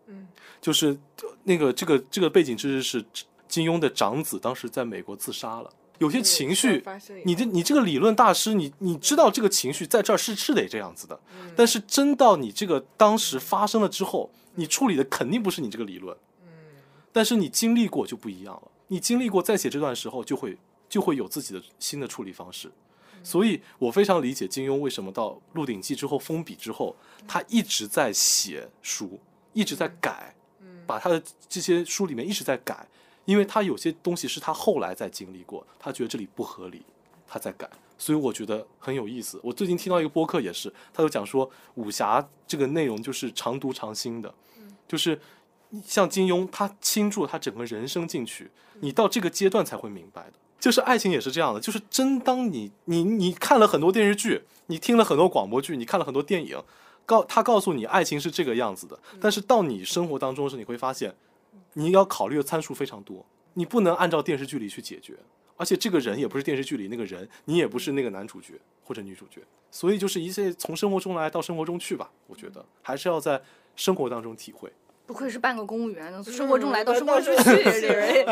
嗯，就是呃那个这个这个背景知识是金庸的长子当时在美国自杀了，有些情绪你这你这个理论大师，你你知道这个情绪在这儿是是得这样子的，但是真到你这个当时发生了之后，你处理的肯定不是你这个理论，但是你经历过就不一样了，你经历过再写这段时候，就会就会有自己的新的处理方式。所以我非常理解金庸为什么到《鹿鼎记》之后封笔之后，他一直在写书，一直在改，把他的这些书里面一直在改，因为他有些东西是他后来在经历过，他觉得这里不合理，他在改。所以我觉得很有意思。我最近听到一个播客也是，他就讲说武侠这个内容就是常读常新的，就是像金庸，他倾注他整个人生进去，你到这个阶段才会明白的。就是爱情也是这样的，就是真当你你你看了很多电视剧，你听了很多广播剧，你看了很多电影，告他告诉你爱情是这个样子的，但是到你生活当中时，你会发现，你要考虑的参数非常多，你不能按照电视剧里去解决，而且这个人也不是电视剧里那个人，你也不是那个男主角或者女主角，所以就是一切从生活中来到生活中去吧。我觉得还是要在生活当中体会，不愧是半个公务员，从生活中来到嗯生活中去，到这个人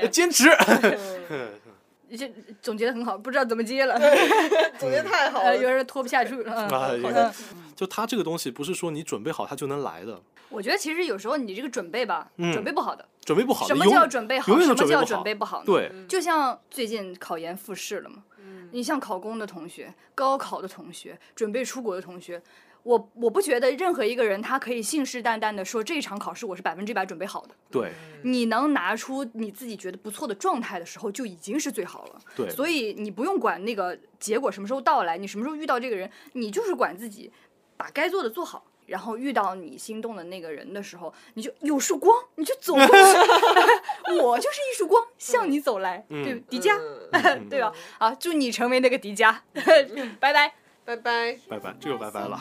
对坚持。这总结的很好，不知道怎么接了，总结太好呃，了有。点拖不下去了。嗯啊，好的就他这个东西不是说你准备好他就能来的，我觉得其实有时候你这个准备吧，嗯准备不好的。准备不好。什么叫准备好？什么叫准备不好？对，就像最近考研复试了嘛，嗯你像考公的同学、高考的同学、准备出国的同学，我我不觉得任何一个人他可以信誓旦旦的说这一场考试我是百分之百准备好的。对，你能拿出你自己觉得不错的状态的时候，就已经是最好了。对所以你不用管那个结果什么时候到来，你什么时候遇到这个人，你就是管自己把该做的做好。然后遇到你心动的那个人的时候，你就有束光，你就走过去。我就是一束光，向你走来，对嗯迪迦，嗯 对吧？啊，祝你成为那个迪迦，拜拜。拜拜。拜拜，这就拜拜了。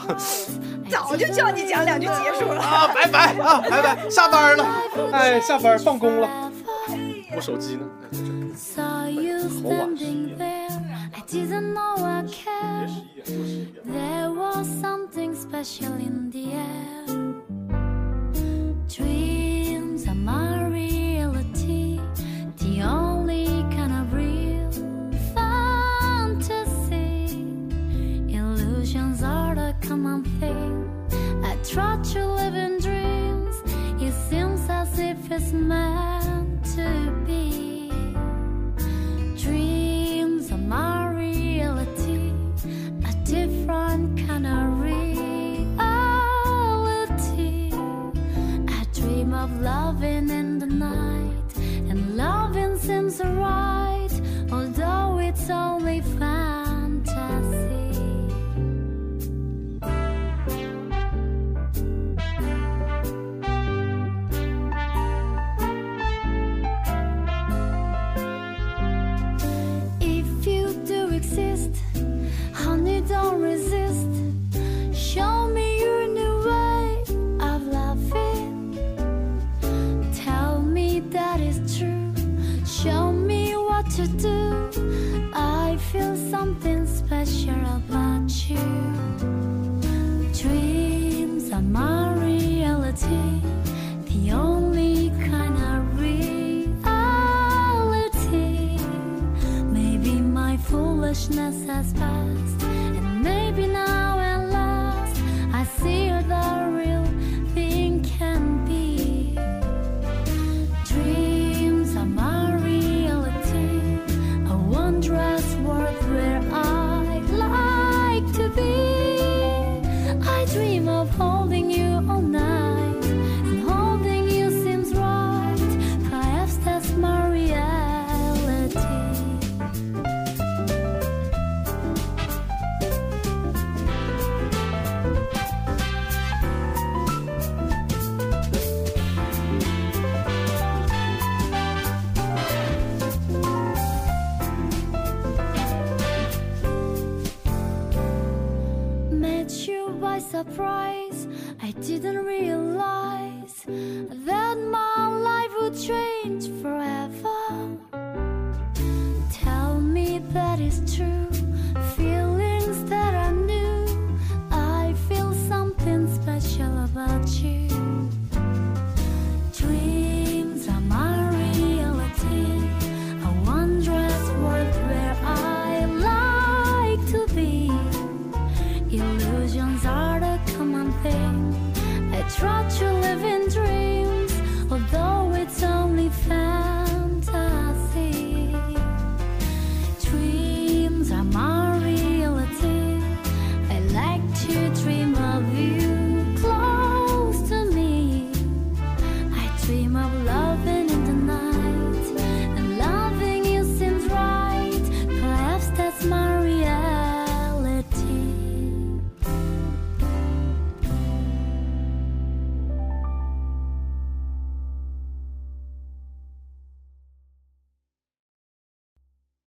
早就叫你讲两句结束了。啊，拜拜啊，拜拜，下班了，哎，下班放工了。我手机呢？哎在这儿 Saw trot your